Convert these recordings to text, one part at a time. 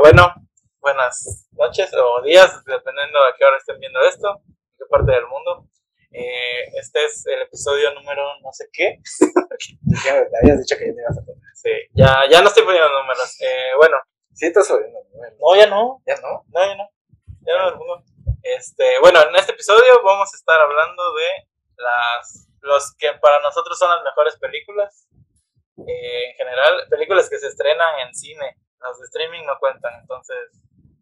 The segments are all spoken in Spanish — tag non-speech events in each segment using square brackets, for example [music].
Bueno, buenas noches o días, dependiendo a qué hora estén viendo esto, en qué parte del mundo. Eh, este es el episodio número no sé qué. [laughs] Ya me habías dicho que ya te ibas a poner. Sí, ya, ya no estoy poniendo números. Eh, bueno, Sí, estás subiendo. Bueno, no, ya no. ¿Ya no? No, ya no. Ya no, ninguno. Este, bueno, en este episodio vamos a estar hablando de las los que para nosotros son las mejores películas. Eh, en general, películas que se estrenan en cine. Las de streaming no cuentan, entonces.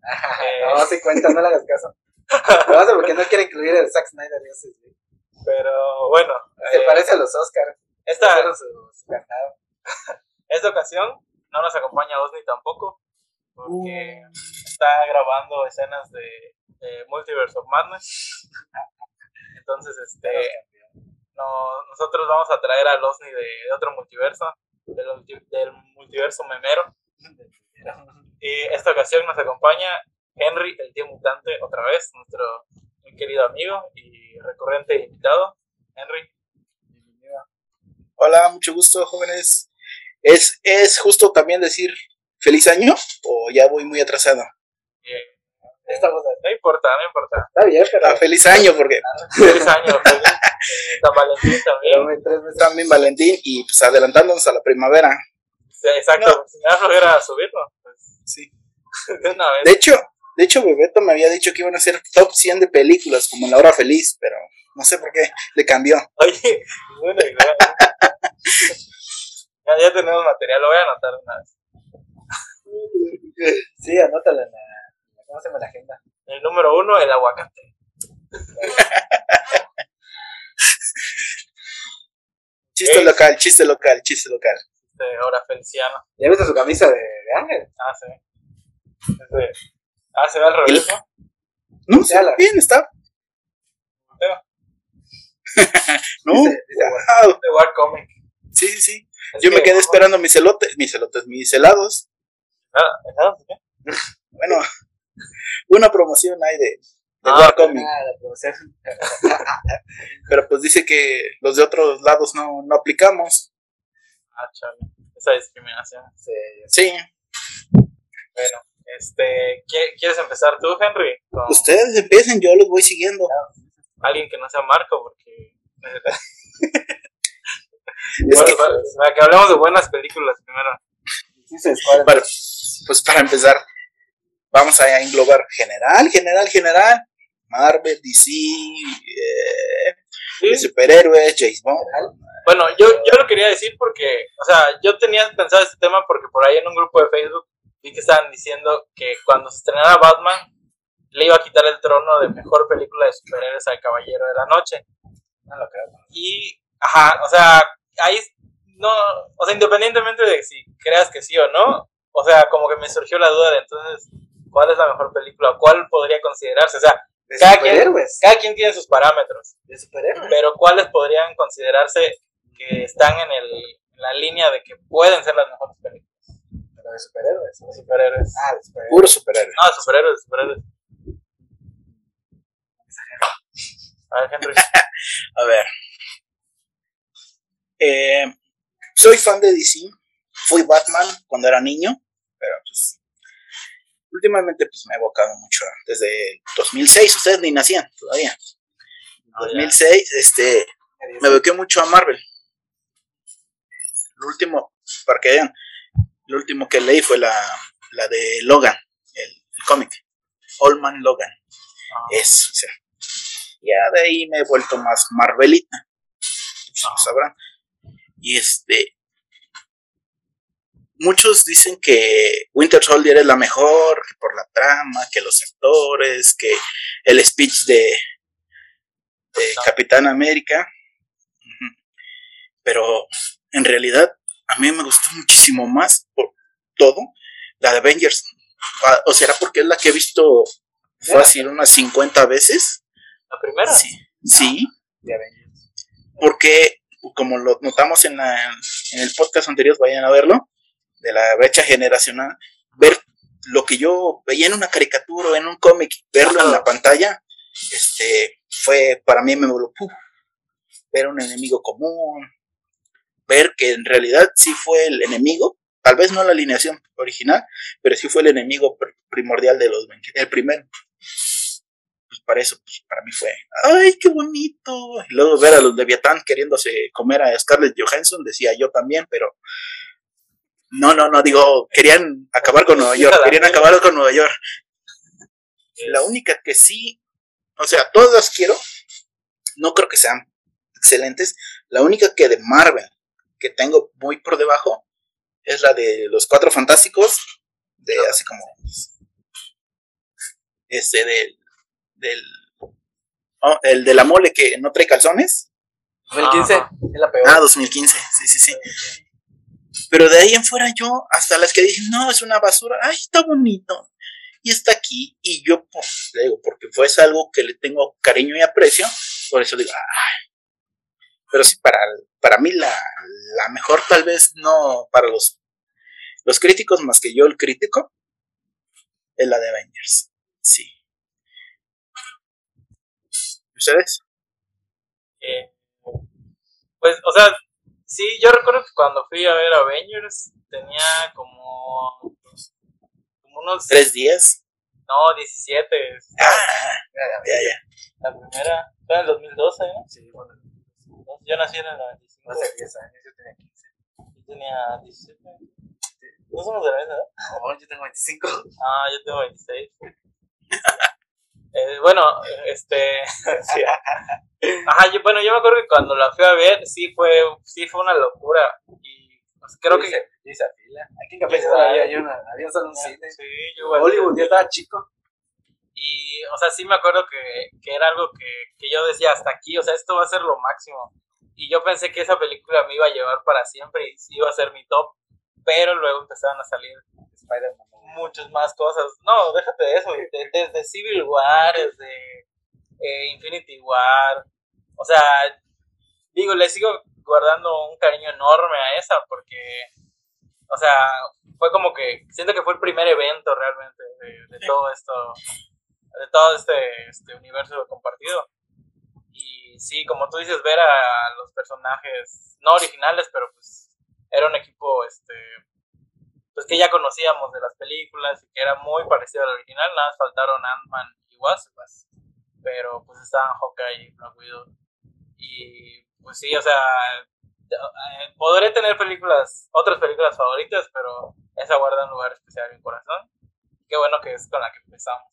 [laughs] eh, No, sí cuenta, no le hagas caso. Lo vas a porque no quiere incluir el Zack Snyder. y ese, sí. pero bueno, Se eh, parece a los Oscars. esta, [laughs] esta ocasión no nos acompaña Osni tampoco, porque está grabando escenas de, de Multiverse of Madness. Entonces, este, no, nosotros vamos a traer a Osni de, de otro multiverso, del, multi- del multiverso memero. Y esta ocasión nos acompaña Henry, el tío mutante, otra vez, nuestro muy querido amigo y recurrente invitado. Henry, Hola, mucho gusto, jóvenes. ¿Es, ¿Es justo también decir feliz año o ya voy muy atrasado? Estamos no importa, no importa. Está bien, pero. Ah, feliz año porque Feliz año, feliz eh, San Valentín también. también Valentín y pues adelantándonos a la primavera. Exacto, si me da flojera subirlo, pues Sí. [laughs] de una vez. De hecho, de hecho, Bebeto me había dicho que iban a ser top 100 de películas como en La Hora Feliz, pero no sé por qué le cambió. Oye, [laughs] buena idea. [laughs] ya, ya tenemos material, lo voy a anotar de una vez. Sí, anótala en la. ¿Cómo se llama la agenda? El número uno, el aguacate. Chiste local, chiste local, chiste local. De hora feliciano. ¿Ya viste su camisa de, de Ángel? Ah, sí. Ese- Ah, se ve al revés, ¿no? No, Ya la- bien, está. Mateo. [laughs] No, Dice- dice, wow. De War Comic. Sí, sí, sí. Es Yo me que- quedé esperando mis elotes, mis elotes, mis helados. Nada, nada, ¿qué? Bueno, [laughs] una promoción hay de, de Ah, War Comic. Ah, la promoción. [laughs] Pero pues dice que los de otros lados no, no aplicamos. Ah, chale. Esa discriminación. Sí, Sí, Bueno, este, ¿qui- ¿quieres empezar tú, Henry? Con ustedes empiecen, yo los voy siguiendo. alguien que no sea Marco, porque. [laughs] Bueno, que, para, para que hablemos de buenas películas primero. bueno, pues para empezar, vamos a englobar general, general, general. Marvel, DC, eh, Sí. de superhéroes, James Bond. Bueno, yo, yo lo quería decir porque, o sea, yo tenía pensado este tema porque por ahí en un grupo de Facebook vi que estaban diciendo que cuando se estrenara Batman le iba a quitar el trono de mejor película de superhéroes al Caballero de la Noche. No lo creo. Y, ajá, o sea, ahí no, o sea, independientemente de si creas que sí o no, o sea, como que me surgió la duda de entonces, ¿cuál es la mejor película? ¿Cuál podría considerarse? O sea, De Cada quien- superhéroes. cada quien tiene sus parámetros. De superhéroes. pero ¿cuáles podrían considerarse que están en, el, en la línea de que pueden ser las mejores películas? Pero de superhéroes. De superhéroes. Ah, de superhéroes. Puro superhéroe. No, de superhéroes, de superhéroes. A ver, Henry. [laughs] A ver. Eh, soy fan de DC. Fui Batman cuando era niño, pero pues últimamente pues me he evocado mucho desde el 2006. Ustedes ni nacían todavía. No, ya. 2006, este, me evoqué mucho a Marvel. Lo último, para que vean, lo último que leí fue la, la de Logan, el, el cómic. Old Man Logan. Ah. Es, o sea, ya de ahí me he vuelto más Marvelita. Pues, lo sabrán. Y este. Muchos dicen que Winter Soldier es la mejor, por la trama, que los actores, que el speech de, de Capitán América. Pero en realidad a mí me gustó muchísimo más por todo la de Avengers. Ah, O será porque es la que he visto fácil unas 50 veces. La primera. Sí, sí, De Avengers. porque como lo notamos en, la- en el podcast anterior, vayan a verlo, de la brecha generacional, ver lo que yo veía en una caricatura o en un cómic, verlo en la pantalla, este, fue para mí me ¡puf! ver un enemigo común, ver que en realidad sí fue el enemigo, Tal vez no la alineación original, pero sí fue el enemigo pr- primordial de los. El primero. Pues para eso, pues para mí fue, ¡ay, qué bonito! Y luego ver a los Leviatán queriéndose comer a Scarlett Johansson, decía yo también, pero no, no, no, digo, querían acabar con Nueva York, querían acabar con Nueva York. La única que sí, o sea, todas las quiero, no creo que sean excelentes. La única que de Marvel que tengo muy por debajo es la de los Cuatro Fantásticos, de hace como. Este, del. del oh, el de la mole que no trae calzones. 2015 Ajá. es la peor. Ah, 2015, sí, sí, sí. Pero de ahí en fuera yo, hasta las que dije, no, es una basura, ay, está bonito. Y está aquí, y yo, pues, le digo, porque fue algo que le tengo cariño y aprecio, por eso digo, ay. Pero sí, para, para mí la, la mejor tal vez no para los, los críticos, más que yo el crítico, es la de Avengers. Sí. ¿Ustedes? Eh, pues, o sea, sí, yo recuerdo que cuando fui a ver Avengers tenía como, como unos, ¿Tres días? no, 17. Ah, ya, ya. La primera, fue en el 2012, ¿no? Sí, bueno, Yo nací en el 95. hace 10 años yo tenía 15. Yo tenía 17. No somos de la misma edad. No, yo tengo 25. Ah, yo tengo 26. [laughs] Eh, bueno, este. [laughs] sí. Ajá, yo, bueno, yo me acuerdo que cuando la fui a ver, sí fue, sí fue una locura. Y pues, creo que. Yo hice fila. Aquí en Campeche todavía hay una, había solo un cine. Sí, yo igual. Hollywood, yo estaba chico. Y, o sea, sí me acuerdo que, que era algo que, que yo decía hasta aquí, o sea, esto va a ser lo máximo. Y yo pensé que esa película me iba a llevar para siempre y sí iba a ser mi top. Pero luego empezaron a salir Spider-Man. muchas más cosas. No, déjate de eso, de- desde Civil War, desde eh, Infinity War. O sea, digo, le sigo guardando un cariño enorme a esa porque, o sea, fue como que, siento que fue el primer evento realmente de, de todo esto, de todo este, este universo compartido. Y sí, como tú dices, ver a los personajes, no originales, pero pues era un equipo, este, pues que ya conocíamos de las películas y que era muy parecido al original, nada más faltaron Ant-Man y Wasp, pero pues estaban Hawkeye y Black Widow. Y pues sí, o sea, eh, podré tener películas, otras películas favoritas, pero esa guarda un lugar especial en mi corazón. Qué bueno que es con la que empezamos.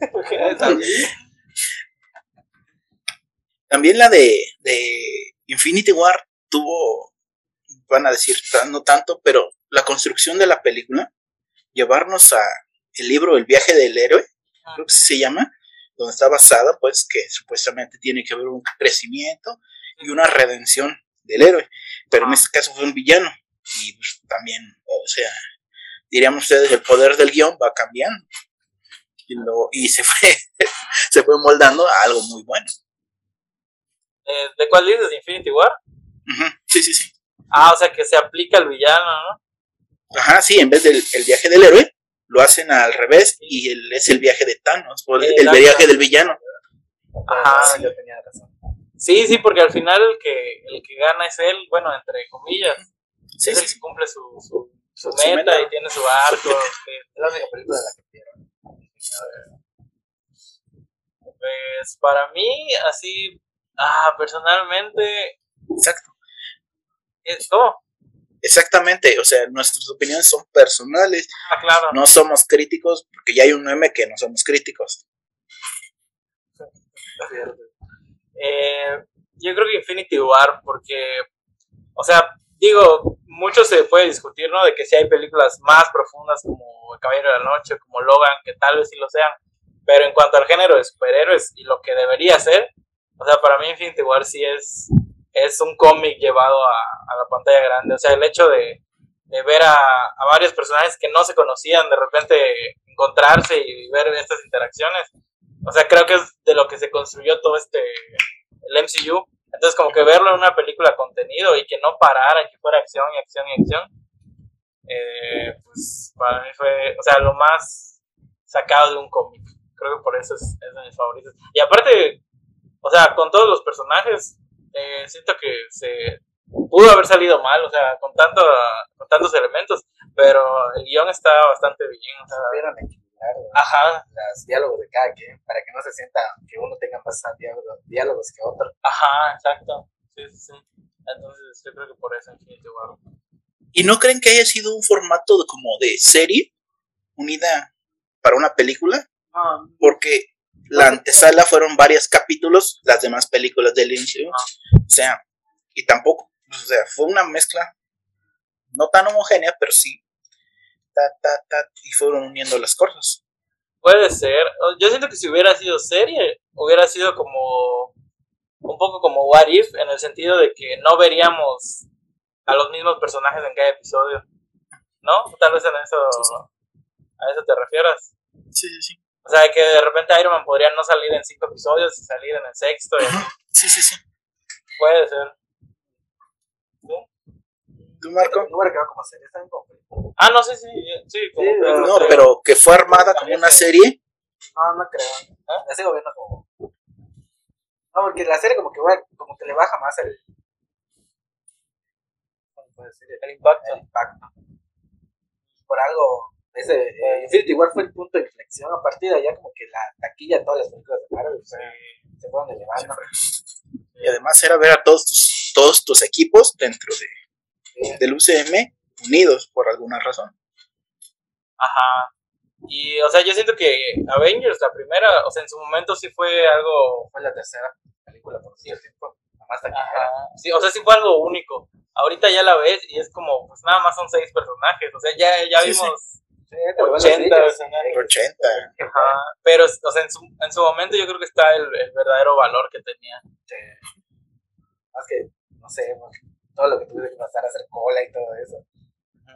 [laughs] También la de, de Infinity War tuvo, van a decir, tan- no tanto, pero la construcción de la película, llevarnos a el libro El viaje del héroe, creo que se llama, donde está basada, pues que supuestamente tiene que haber un crecimiento y una redención del héroe, pero en este caso fue un villano y pues, también, o sea, diríamos ustedes, el poder del guion va cambiando y, lo, y se fue, [laughs] se fue moldando a algo muy bueno. Eh, ¿De cuál dices? ¿De Infinity War? Ujú, Sí, sí, sí. Ah, o sea que se aplica al villano, ¿no? Ajá, sí, en vez del el viaje del héroe, lo hacen al revés y el, es el viaje de Thanos, o el, viaje del villano. Ajá, sí, yo tenía razón. Sí, sí, porque al final el que, el que gana es él, bueno, entre comillas, Sí, es sí, el sí. que cumple su, su, su Su meta, meta. y tiene su arco. Es la única película de la que quiero. Pues para mí, así, ah, personalmente, Exacto. Es-. Exactamente, o sea, nuestras opiniones son personales, Ah, claro. no somos críticos, porque ya hay un meme que no somos críticos. [laughs] Eh, yo creo que Infinity War, porque, o sea, digo, mucho se puede discutir, ¿no? De que si hay películas más profundas como El Caballero de la Noche, como Logan, que tal vez sí lo sean, pero en cuanto al género de superhéroes y lo que debería ser, o sea, para mí Infinity War sí es, es un cómic llevado a, la pantalla grande, o sea, el hecho de, ver a, a varios personajes que no se conocían, de repente encontrarse y ver estas interacciones, o sea, creo que es de lo que se construyó todo este, el MCU. Entonces, como que verlo en una película contenido y que no parara, que fuera acción y acción y acción, eh, pues para mí fue, o sea, lo más sacado de un cómic. Creo que por eso es, es de mis favoritos. Y aparte, o sea, con todos los personajes, eh, siento que se pudo haber salido mal, o sea, con, tanto, con tantos elementos, pero el guion está bastante bien, o sea, ajá, los diálogos de cada quien para que no se sienta que uno tenga más diálogos, diálogos que otro. ajá, exacto, sí, sí, sí, entonces yo creo que por eso Infinity War. ¿Y no creen que haya sido un formato de- como de serie unida para una película? No, Porque la antesala fueron varios capítulos, las demás películas del inicio. O sea, y tampoco, o sea, fue una mezcla no tan homogénea, pero sí. Ta, ta, ta, y fueron uniendo las cosas. Puede ser. Yo siento que si hubiera sido serie, hubiera sido como un poco como What If, en el sentido de que no veríamos a los mismos personajes en cada episodio. ¿No? Tal vez en eso, a eso te refieras. Sí, sí, sí. O sea, que de repente Iron Man podría no salir en cinco episodios y salir en el sexto. y así. Sí, sí, sí. Puede ser. ¿Tú, Marco? no como serie, está. Ah, no. Sí, como Sí, película, No, pero que fue armada como una serie. No, no creo. La sigo viendo como. No, porque la serie como que, va- como que le baja más el. ¿Cómo puedo decir? El impacto. El impacto. Por algo. Ese, eh, Infinity War fue el punto de inflexión. A partir de allá, como que la taquilla de todas las películas de Marvel pues, se fueron elevando. Y además era ver a todos tus, todos tus equipos dentro de, del UCM unidos por alguna razón. Ajá. Y, o sea, yo siento que Avengers, la primera, o sea, en su momento sí fue algo Fue la tercera película por cierto. Ajá. Sí, o sea, sí fue algo único. Ahorita ya la ves y es como, pues nada más son seis personajes. O sea, ya, ya sí. vimos. Sí, te lo ven los 80 niños, personajes. sí. 80. Ajá. Pero, o sea, en su, en su momento yo creo que está el, el verdadero valor que tenía. Sí. Más que, no sé, porque todo lo que tuve que pasar a hacer cola y todo eso.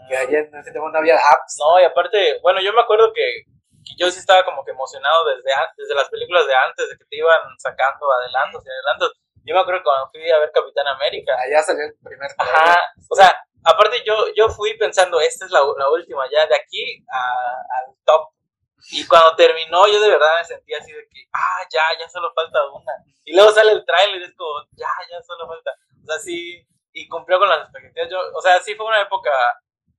Que ayer en ese tiempo no había apps. No, y aparte, bueno, yo me acuerdo que, que yo sí estaba como que emocionado desde, an- desde las películas de antes, de que te iban sacando adelantos y adelantos. Yo me acuerdo que cuando fui a ver Capitán América. Allá salió el primer Ajá, o sea, aparte yo, yo fui pensando, esta es la, la última, ya de aquí a- al top. Y cuando terminó, yo de verdad me sentía así de que, ah, ya, ya solo falta una. Y luego sale el tráiler y es como, ya, ya solo falta. O sea, sí, y cumplió con las expectativas. Yo, o sea, sí fue una época.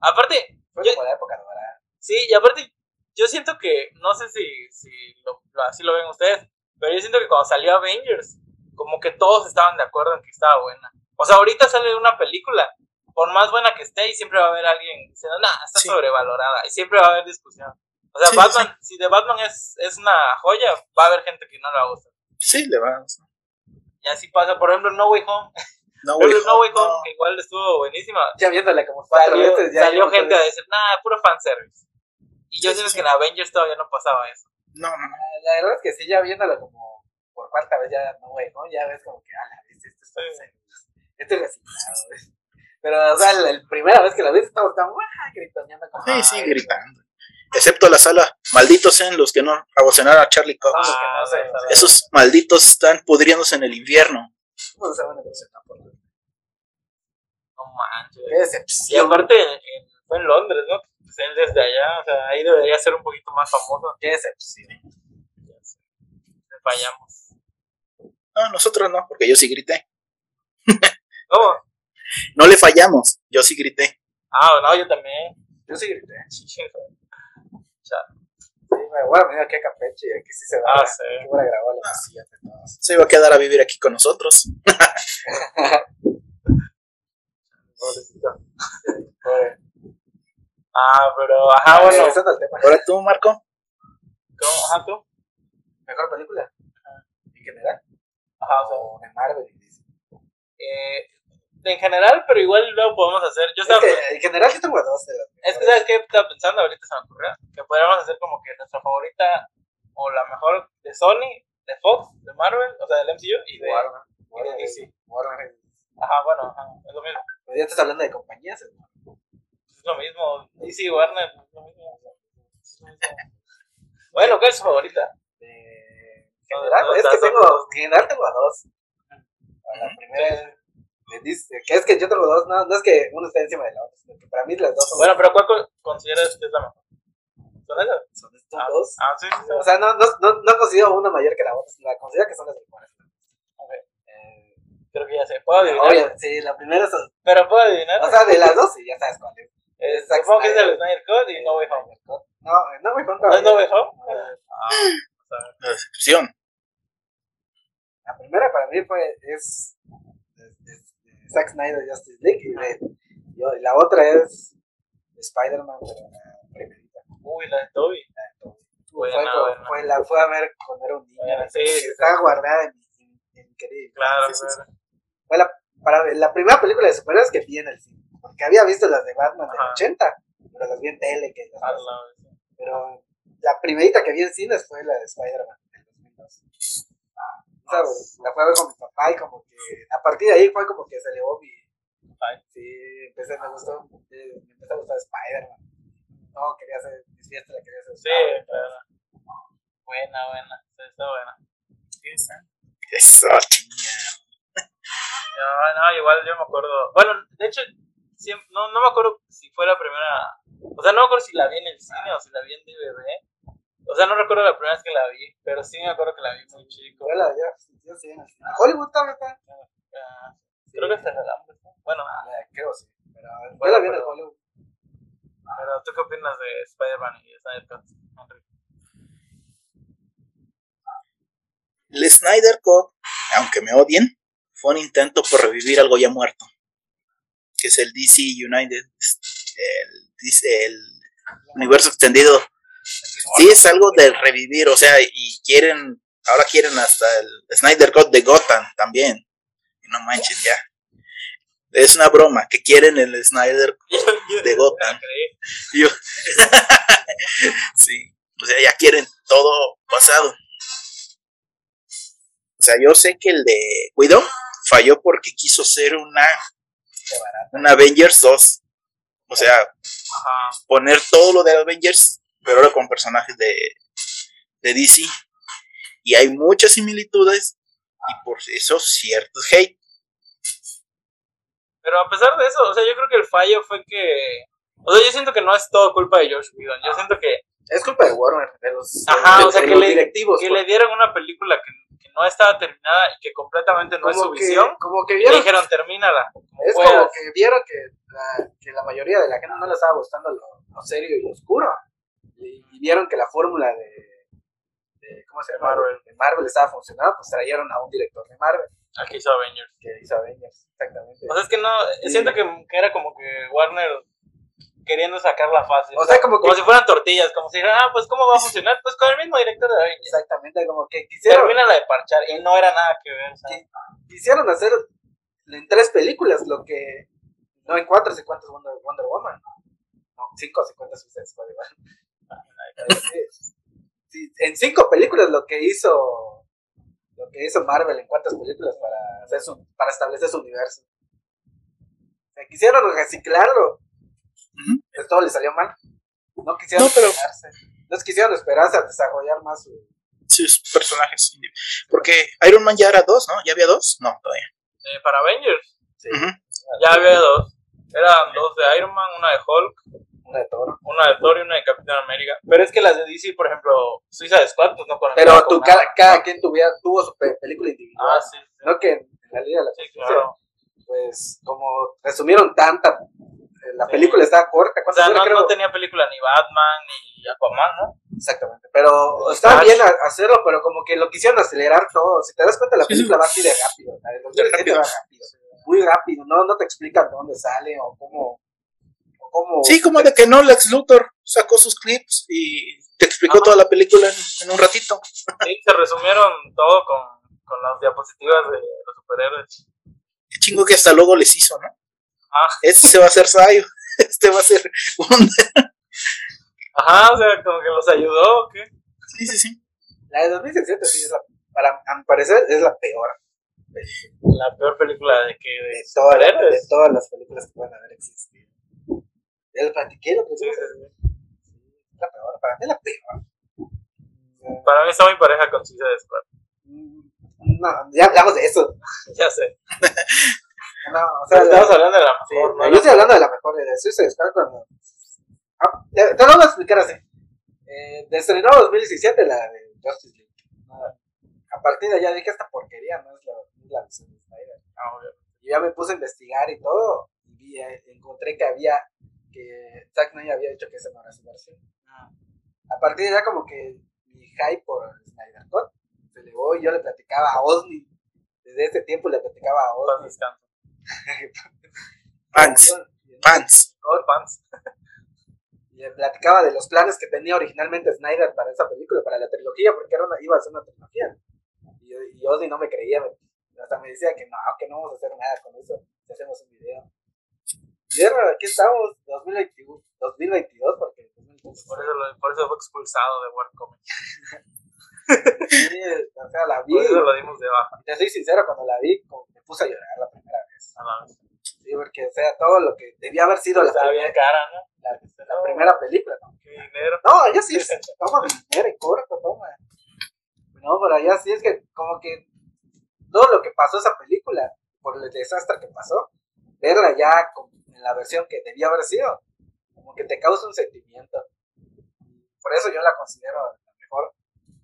Aparte, Fue yo- como la época dorada. sí, y aparte, yo siento que, no sé si, si lo, lo- así lo ven ustedes, pero yo siento que cuando salió Avengers, como que todos estaban de acuerdo en que estaba buena. O sea, ahorita sale una película, por más buena que esté, y siempre va a haber alguien diciendo, nah, está Sí. sobrevalorada, y siempre va a haber discusión. O sea, Sí, Batman, si de Batman es, es una joya, va a haber gente que no la gusta. Sí, le vamos. Y así pasa, por ejemplo, No Way Home. No, [laughs] güey, ejemplo, No Way Home, no. que igual estuvo buenísima. Ya viéndola como cuatro Salió, veces. Ya salió gente a decir, nah, puro fanservice. Y yo siento sí. que en Avengers todavía no pasaba eso. No, no, no. puedes- La verdad es que sí, ya viéndolo como por cuarta vez, ya no, güey, ¿no? Ya ves como que, ah, la vez, esto está Este es resignado, güey. Pero, o sea, la, la primera vez que la ves, estamos, ah, gritoneando como. Sí, sí, "Ay, gritando. Excepto la sala. Malditos sean los que no abocenaron a Charlie Cox. Que no se- Ah, Esos malditos están pudriéndose en el invierno. ¿Cómo se van a decepcionar por No manches. Qué Y decepción. aparte, en- fue en Londres, ¿no? Pues él desde allá, o sea, ahí debería ser un poquito más famoso. Qué decepción. Fallamos. No, nosotros no, porque yo sí grité. ¿Cómo? No le fallamos, yo sí grité. Ah, no, yo también. Yo sí grité. Sí, Sí, me voy a venir aquí a Campeche y aquí sí se va Ah, a sí. Voy a grabar de todos. Se iba a quedar a vivir aquí con nosotros. pobrecito. [laughs] Pobre. Ah, pero, ajá, bueno. Regresando al tema. Ahora tú, Marco. ¿Cómo? Ajá, tú. ¿Mejor película? ¿En general? Ajá, o sea, O de Marvel eh, en general, pero igual luego podemos hacer. Yo Es estaba. que en general sí tengo dos Es que. ¿sabes qué? Estaba pensando, ahorita se me ocurrió. Que podríamos hacer como que nuestra favorita, o la mejor de Sony, de Fox, de Marvel, o sea, del MCU y de. Warner. y de Warner, DC. Warner. Ajá, bueno, ajá, es lo mismo. Pero ya estás hablando de compañías. ¿no? Es lo mismo. DC, Warner, es lo mismo. Es lo mismo. Bueno, ¿cuál es su favorita? De general, es que tengo, en general tengo a dos. A la primera es que es que yo tengo dos, no, no es que uno esté encima de la otra, sino que para mí las dos son, Bueno, pero ¿cuál co- consideras que es la mejor? ¿Son esas? son, son Ah, dos. Ah, sí, sí, sí. O sea, no, no, no, no considero una mayor que la otra, la considero que son las mejores. Ok. Eh, Creo que ya sé. ¿Puedo adivinar? Oye, sí, la primera es. Pero puedo adivinar. O sea, de las dos, sí, ya sabes cuál es. Eh, supongo que es el Snyder Code y No Way Home. No, no me ¿No es No Way Home? Ah, o sea, La decepción. La primera para mí fue. Es Zack Snyder Justice League. Y, de- la otra es. Spider-Man, pero la primerita. uy, la de Toby. Fue, Buena, con- buena. fue la fue a ver cuando era un niño. Sí, sí, estaba guardada en mi, querido. Claro, Sí, sí, sí. claro. Fue la, para, la primera película de superhéroes que vi en el cine. Porque había visto las de Batman del Ajá. 80, pero las vi en tele. Que las- la pero la primerita que vi en cines fue la de Spider-Man del 2002. Esa, la fue a ver con mi papá y como que a partir de ahí fue como que se elevó mi. Sí, empecé, me gustó. eh, Me empezó a gustar Spider-Man. No, quería hacer mis fiestas, la quería hacer. Sí, claro. Buena, buena. Está buena. Eso, chinga. No, no, igual yo me acuerdo. Bueno, de hecho, siempre, no, no me acuerdo si fue la primera. O sea, no me acuerdo si la vi en el cine o si la vi en DVD. O sea, no recuerdo la primera vez que la vi, pero sí me acuerdo que la vi muy chico. Yo la yo, yo sí, en el. Hollywood también está. Ah, creo que hasta el alambre. ¿no? Bueno, Ah, Creo sí. Pero yo la vi en el pero- Hollywood. pero ¿tú qué opinas de Spider-Man y Snyder Cut, Henry? El Snyder Code, aunque me odien, fue un intento por revivir algo ya muerto. Que es el DC United, el, el universo extendido. Sí, es algo de revivir, o sea, y quieren, ahora quieren hasta el Snyder Code de Gotham también. Y no manches, ya. Es una broma, que quieren el Snyder [laughs] de Gotham. Yo. [laughs] sí, o sea, ya quieren todo pasado. O sea, yo sé que el de Widow falló porque quiso ser una, una Avengers 2. O sea, Ajá. poner todo lo de Avengers, pero ahora con personajes de, de DC. Y hay muchas similitudes y por eso ciertos hate. Pero a pesar de eso, o sea, yo creo que el fallo fue que. O sea, yo siento que no es todo culpa de Josh Whedon. Yo siento que, Es culpa de Warner, de los, Ajá, de- o sea, de que los le- directivos. que pues. le dieron una película que, que no estaba terminada y que completamente no es su que, visión. como que Y dijeron, termínala. es puedas". como que vieron que la, que la mayoría de la gente no le estaba gustando lo, lo serio y lo oscuro. Y, y vieron que la fórmula de, de ¿cómo se llama? Marvel. De Marvel estaba funcionando, pues trajeron a un director de Marvel Aquí hizo Avengers. que hizo Avengers, exactamente. O sea, es que no. Sí. Siento que, que era como que Warner queriendo sacarla fácil. O sea, como que- si fueran tortillas, como si dijeran, ah, pues ¿cómo va a funcionar? Pues con el mismo director de Avengers. Exactamente, como que quisieron, Termina de parchar y no era nada que ver. o sea. Sí. quisieron hacer en tres películas lo que no en cuatro se cuenta Wonder, Wonder Woman. No, cinco se cuenta Suicide Squad igual. Sí, sí, en cinco películas lo que hizo lo que hizo Marvel en cuántas películas para hacer su, para establecer su universo. O sea, quisieron reciclarlo. Ujú. Pues todo le salió mal. No quisieron No, pero- esperarse. No quisieron esperarse a desarrollar más su, Sus personajes. Porque Iron Man ya era dos, ¿no? ¿Ya había dos? No, todavía. Eh, para Avengers, Ujú. ya había dos. Eran dos de Iron Man, una de Hulk, una de Toro. una de Thor y una de Capitán América. Pero es que las de DC, por ejemplo, Suicide Squad, pues no Pero con tú, nada. cada, cada quien tuviera, tuvo su pe- película individual. Ah, sí, sí. No que en la Liga de la Sí, claro. pues como resumieron tanta, eh, la Sí. película estaba corta. O ¿cuántas sea, no, creo? no tenía película ni Batman ni Aquaman, ¿no? Exactamente. Pero está Flash. bien a- hacerlo, pero como que lo quisieron acelerar todo. Si te das cuenta, la película va así de rápido. La del 2007 rápido. va rápido. Muy rápido. No, no te explican dónde sale o cómo. Cómo Sí, como de que no, Lex Luthor sacó sus clips y te explicó Ajá. toda la película en, en un ratito. Sí, se resumieron todo con, con las diapositivas de los superhéroes. Qué chingo que hasta luego les hizo, ¿no? Ah. Este se va a hacer Sayo. [laughs] Este va a ser un... [laughs] Ajá, o sea, como que los ayudó, ¿o qué? Sí, sí, sí. La de 2017 sí es la. Para, a mi parecer es la peor. La peor película de que de De todas, las, de todas las películas que pueden haber existido. Ya lo platiqué, lo Sí, platiqué. sí, sí. La peor. Para mí la peor. Para mí está muy pareja con Suicide Squad. Mm, No, ya hablamos de eso. [laughs] Ya sé. No, o sea, Estamos hablando de la Sí, mejor, ¿no? yo estoy hablando de la mejor de Suicide Squad cuando... Ah, te, te lo voy a explicar así. Eh, estrenó 2017 la de Justice League. No, a partir de allá dije esta porquería, no es la, no la visión de Snyder. Ah, obvio. Y ya me puse a investigar y todo, y vi, eh, encontré que había, que Zack Snyder había dicho que esa no era su versión. Ah, A partir de ya como que mi hype por Snyder Cut se elevó y yo le platicaba a Osni, desde ese tiempo le platicaba a Osni. Pants, pants. Y le platicaba de los planes que tenía originalmente Snyder para esa película, para la trilogía, porque era una, iba a ser una trilogía. Y, y Ozzy no me creía, hasta me decía que no, que no vamos a hacer nada con eso, si hacemos un video. Ahora aquí estamos, 2021, 2022, porque 2022, Por eso, lo- por eso fue expulsado de World Comics. sí, o sea, la vi, Por eso lo dimos de baja. y te soy sincero, cuando la vi, como me puse a llorar la primera vez. A la vez. Sí, porque, o sea, todo lo que debía haber sido la, Estaba primera, bien cara, ¿no? la, la no, primera película, ¿no? Qué dinero. No, ya sí, toma dinero y corta, toma. No, pero ya sí es que como que todo lo que pasó esa película, por el desastre que pasó, verla ya con- en la versión que debía haber sido, como que te causa un sentimiento. Por eso yo la considero la mejor.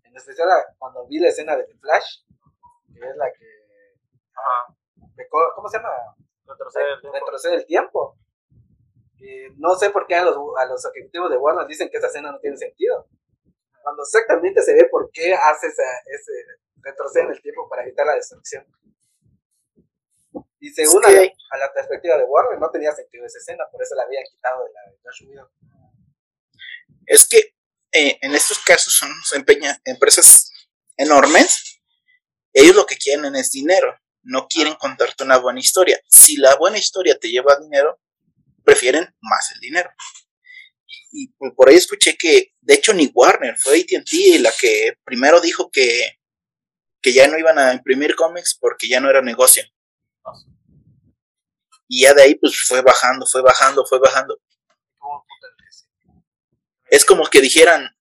En especial cuando vi la escena de The Flash, que es la que... Ajá. ¿Cómo se llama? Retrocede el tiempo. retrocede el tiempo. Eh, no sé por qué a los, a los ejecutivos de Warner dicen que esa escena no tiene sentido. Cuando exactamente se ve por qué hace esa, ese retrocede en el tiempo para evitar la destrucción. Y según a, la, a la perspectiva de Warner, no tenía sentido esa escena, por eso la habían quitado de la de Josh Whedon. Es que eh, en estos casos son empeña- empresas enormes. Ellos lo que quieren es dinero. No quieren contarte una buena historia. Si la buena historia te lleva dinero, prefieren más el dinero. Y por- por ahí escuché que, de hecho, ni Warner, fue ATT la que primero dijo que, que ya no iban a imprimir cómics porque ya no era negocio. Y ya de ahí, pues fue bajando, fue bajando, fue bajando. Es como que dijeran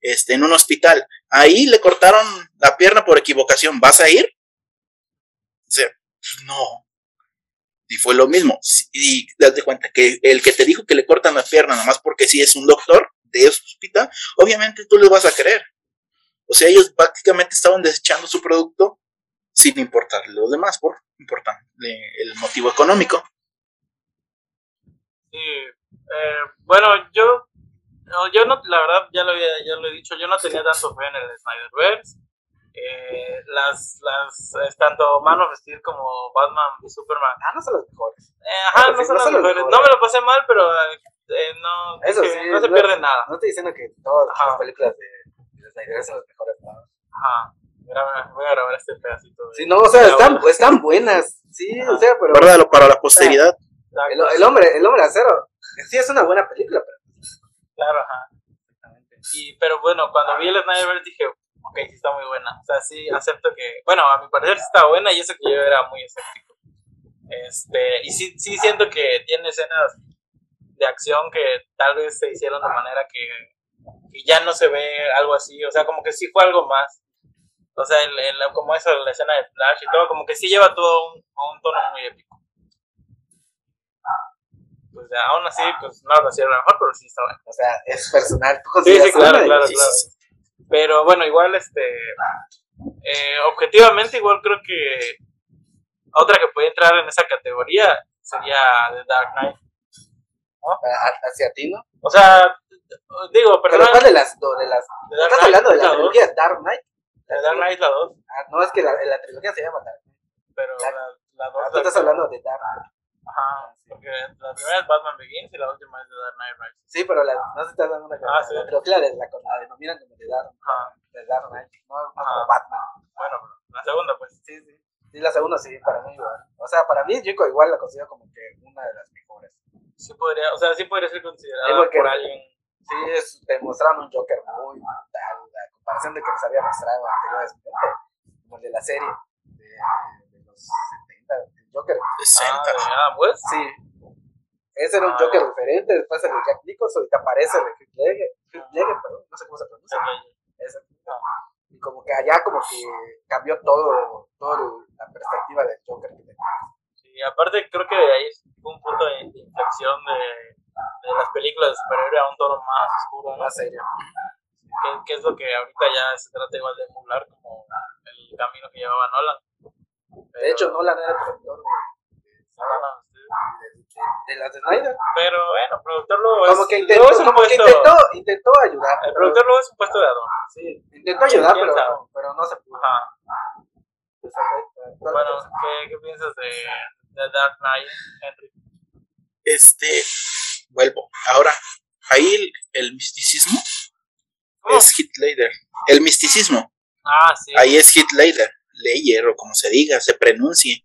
este, en un hospital, ahí le cortaron la pierna por equivocación, ¿vas a ir? O sea, no. Y fue lo mismo. Y date cuenta que el que te dijo que le cortan la pierna, nada más porque sí es un doctor de ese hospital, obviamente tú les vas a creer. O sea, ellos prácticamente estaban desechando su producto sin importarle los demás, por importarle el motivo económico. Sí, eh, bueno, yo, no, yo no, la verdad, ya lo, había, ya lo he dicho, yo no tenía tanto fe en el Snyderverse. Eh, las, las, tanto Man of Steel como Batman y Superman. Ah, no son los mejores. Eh, ajá, no sí, son no las mejores. mejores. No me lo pasé mal, pero eh, no, Eso sí, no se no- pierde nada. No estoy diciendo que todas Ajá. las películas de, de Snyder son las mejores. ¿no? Ajá. Graba- voy a grabar este pedacito. de- Sí, no, o sea, están, buenas. Sí, o sea, pero Guárdalo para la posteridad. el, el hombre, el hombre de acero, sí es una buena película, pero Claro, ajá. Y, pero bueno, cuando vi el Snyderverse dije, ok, sí está muy buena. O sea, sí acepto que, bueno, a mi parecer sí está buena y eso que yo era muy escéptico. Este, y sí, sí siento que tiene escenas de acción que tal vez se hicieron de manera que, que ya no se ve algo así. O sea, como que sí fue algo más. O sea, el, el- como eso, la escena de Flash y todo, como que sí lleva todo un, a un tono muy épico. Pues ya, aún así, pues no lo considero la mejor, pero sí está buena. o sea, es personal. ¿Tú Sí, sí, claro, claro, sí, claro. sí, Pero bueno, igual, este. eh, objetivamente, igual creo que. Otra que puede entrar en esa categoría sería The Dark Knight. A- Hacia ti, ¿no? O sea, digo, Pero perdón. ¿cuál de las, do- de las The Dark ¿Estás hablando de la la 2. trilogía Dark Knight? Dark Knight la 2, Ah, no, es que la, la trilogía se llama Dark Knight. pero La- la, la Ah, 2 tú estás hablando de Dark Knight. Ajá, porque la primera es Batman Begins y la última es The Dark Knight Rises. Sí, pero la, no se está dando una Ah, sí. la trilogía la, la, la denominan como de Dark, Ajá, de Dark Knight, no, como Batman. bueno, la segunda, pues. Sí, sí. Sí, la segunda sí, para mí igual. O sea, para mí Chico igual la considero como que una de las mejores. Sí podría, o sea, sí podría ser considerada Sí, por alguien. Sí, es, te mostraron un Joker muy brutal, la comparación de que nos había mostrado anteriormente, como el de la serie de, de los 70, el Joker. 60. Ah, Adam West. Sí. Ese era un Ah, Joker diferente, después el de Jack Nicholson, y te aparece el de Heath Ledger, Ledger, perdón, no sé cómo se pronuncia. Ese. Y como que allá como que cambió todo, toda la perspectiva del Joker que tenía. Sí, aparte creo que de ahí fue un punto de inflexión de, de las películas de superhéroe a un tono más oscuro. Más serio. Que, que es lo que ahorita ya se trata igual de emular como el camino que llevaba Nolan. De hecho, Nolan era el productor de, sí. de, de- de las de Snyder. Pero bueno, productor luego es, Como que intentó, luego es un como que puesto, intentó, intentó ayudar. el pero- productor luego es un puesto de adorno. Sí, intentó ayudar, ¿Quién pero, no, pero no se pudo. Ajá. Pues, ok, ¿cuál Bueno? ¿qué, qué piensas de, de Dark Knight, Henry? Este, vuelvo. Ahora, ahí el, el misticismo ¿Cómo? es Ledger. El misticismo, Ah, sí. ahí es Heath Ledger. Ledger, o como se diga, se pronuncie.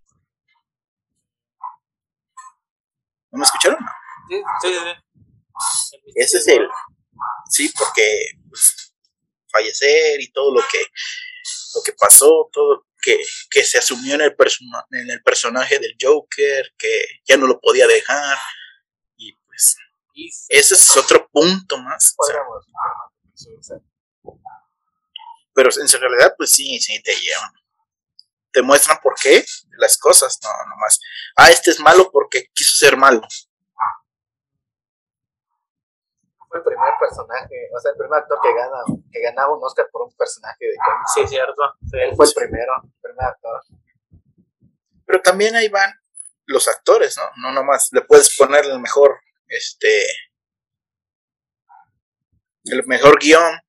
¿No me escucharon? Sí, sí, sí. Ese es el. Sí, porque pues, fallecer y todo lo que lo que pasó, todo que, que se asumió en el, persona- en el personaje del Joker, que ya no lo podía dejar. Pues, ese es otro punto más. o sea, pero en realidad, pues sí, sí te llevan. Te muestran por qué las cosas, no, nomás. Ah, este es malo porque quiso ser malo. Fue el primer personaje, o sea, el primer actor que gana, que ganaba un Oscar por un personaje de cómics. Sí, cierto. Sí. Él fue el primero, el primer actor. Pero también ahí van los actores, ¿no? No nomás le puedes poner el mejor, este, el mejor guion,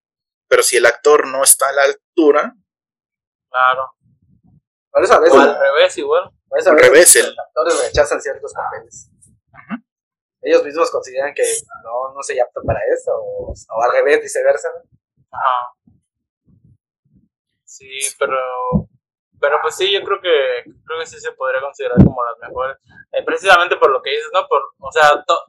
pero si el actor no está a la altura, Claro. Por eso a O veces, al revés, igual. por eso a al veces revés, el, los actores rechazan ciertos papeles. Ellos mismos consideran que no, no soy apto para eso, o, o al revés, viceversa. ¿no? Ajá. Sí, pero. Pero pues sí, yo creo que creo que sí se podría considerar como las mejores. Eh, precisamente por lo que dices, ¿no? Por, o sea, to-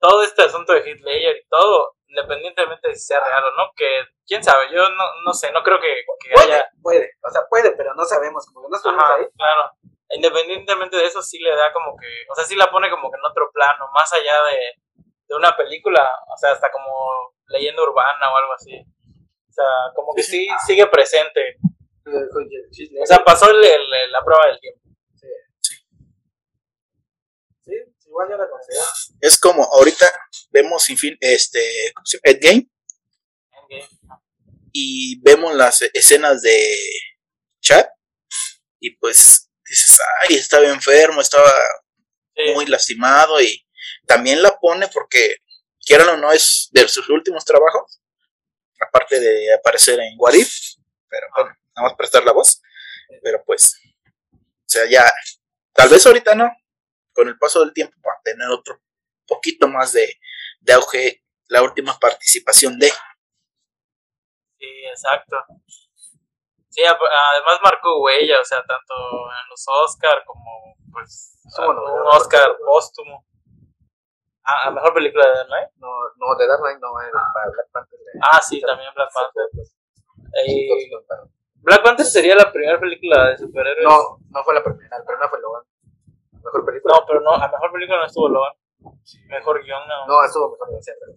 todo este asunto de Ledger y todo, independientemente de si sea real o no, que quién sabe, yo no, no sé, no creo que, que Puede, haya. puede, o sea, puede, pero no sabemos, como que no estuvimos ahí. claro. Independientemente de eso, sí le da como que, o sea, sí la pone como que en otro plano, más allá de, de una película, o sea, hasta como leyenda urbana o algo así. O sea, como que sí sigue presente. O sea, pasó el- el- la prueba del tiempo. sí, igual yo la considero. es como ahorita vemos sin fin, este. Endgame, Endgame. y vemos las escenas de Chad, y pues dices, ay, estaba enfermo, estaba Sí, muy lastimado, y también la pone porque, quieran o no, es de sus últimos trabajos, aparte de aparecer en What If, pero bueno, nada más prestar la voz, pero pues, o sea, ya, tal vez ahorita no, con el paso del tiempo va a tener otro poquito más de, de auge, la última participación de, sí, exacto. Sí, además marcó huella, o sea, tanto en los Oscar como, pues, bueno, un Oscar póstumo. A, a mejor película de The Night. No, no, de Dark Knight no, eh, para Black Panther. eh, Ah, sí, también Black Panther. Sí, Eh, no, pero- Black Panther sería la primera película de superhéroes. No, no fue la primera, la primera fue Logan. Mejor película. No, pero no, a mejor película no estuvo Logan. Mejor guion, no. No, estuvo mejor de siempre.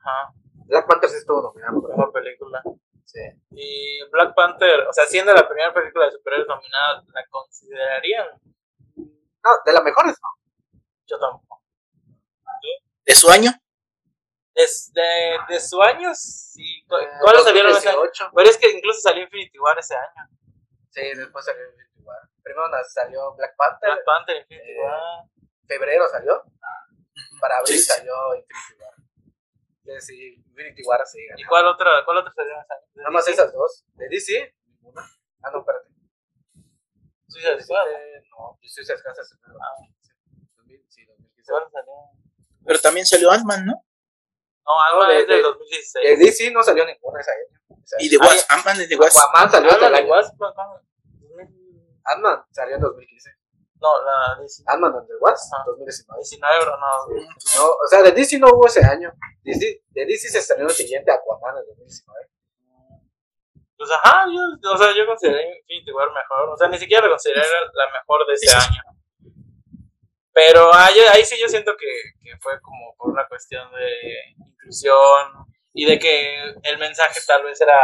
Ajá, Black Panther sí estuvo nominado. mejor. película. Sí. Y Black Panther, o sea, siendo la primera película de superhéroes nominada, ¿la considerarían? No, de las mejores no. Yo tampoco. de su año, Es de, de su año, sí. ¿Cu- Eh, ¿Cuáles salieron ese año? 2018. Pero es que incluso salió Infinity War ese año. Sí, después salió Infinity War. Primero salió Black Panther, Black Panther, Infinity eh, War. febrero salió. Para abril Sí, sí. salió Infinity War. Sí, sí, Infinity War sí. ¿Y cuál otra, cuál otra salió Nada más esas dos. De DC, ninguna. Ah, no, espérate. Suicide Squad. No, soy Squad hace primero. Ah. Sí, 2000, sí, 2015. ¿Cuál salió? pero también salió Ant-Man, ¿no? No, de- es del de- 2016. De DC no salió ninguna esa año. Y de Ah, Wasp, Ant-Man es de Wasp. Aquaman salió hasta el año. Ant-Man salió en 2015. No, la 19, Ant-Man and the Wasp, Ajá. 2019. bro, no. No, o sea, de DC no hubo ese año. DC, de DC se estrenó el siguiente Aquaman en 2019. Pues ajá, yo, o sea, yo consideré Infinity War mejor. O sea, ni siquiera la consideré la mejor de ese año. Pero ahí, ahí sí yo siento que, que fue como por una cuestión de inclusión y de que el mensaje tal vez era...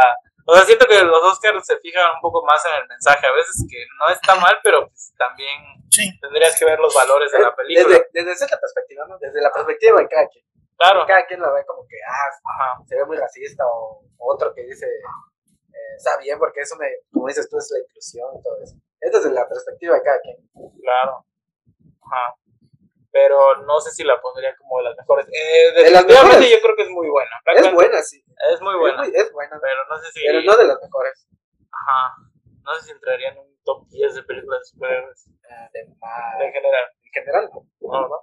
O sea, siento que los Oscars se fijan un poco más en el mensaje. A veces que no está mal, pero pues también Sí. tendrías que ver los valores de la película. Desde, desde esa perspectiva, ¿no? Desde la perspectiva de cada quien. Claro. Cada quien lo ve como que, ah, Ajá. se ve muy racista, o otro que dice, eh, está bien porque eso me, como dices tú, es la inclusión y todo eso. Es desde la perspectiva de cada quien. Claro. Ajá. Pero no sé si la pondría como de las mejores. Eh, De las mejores. yo creo que es muy buena. Black Es Panther buena, sí. Es muy buena. Es, muy- es buena, Pero no sé si. pero no de las mejores. Ajá. No sé si entraría en un top 10 de películas de superhéroes. Ah, de más- En general. En general, no. No, ¿no?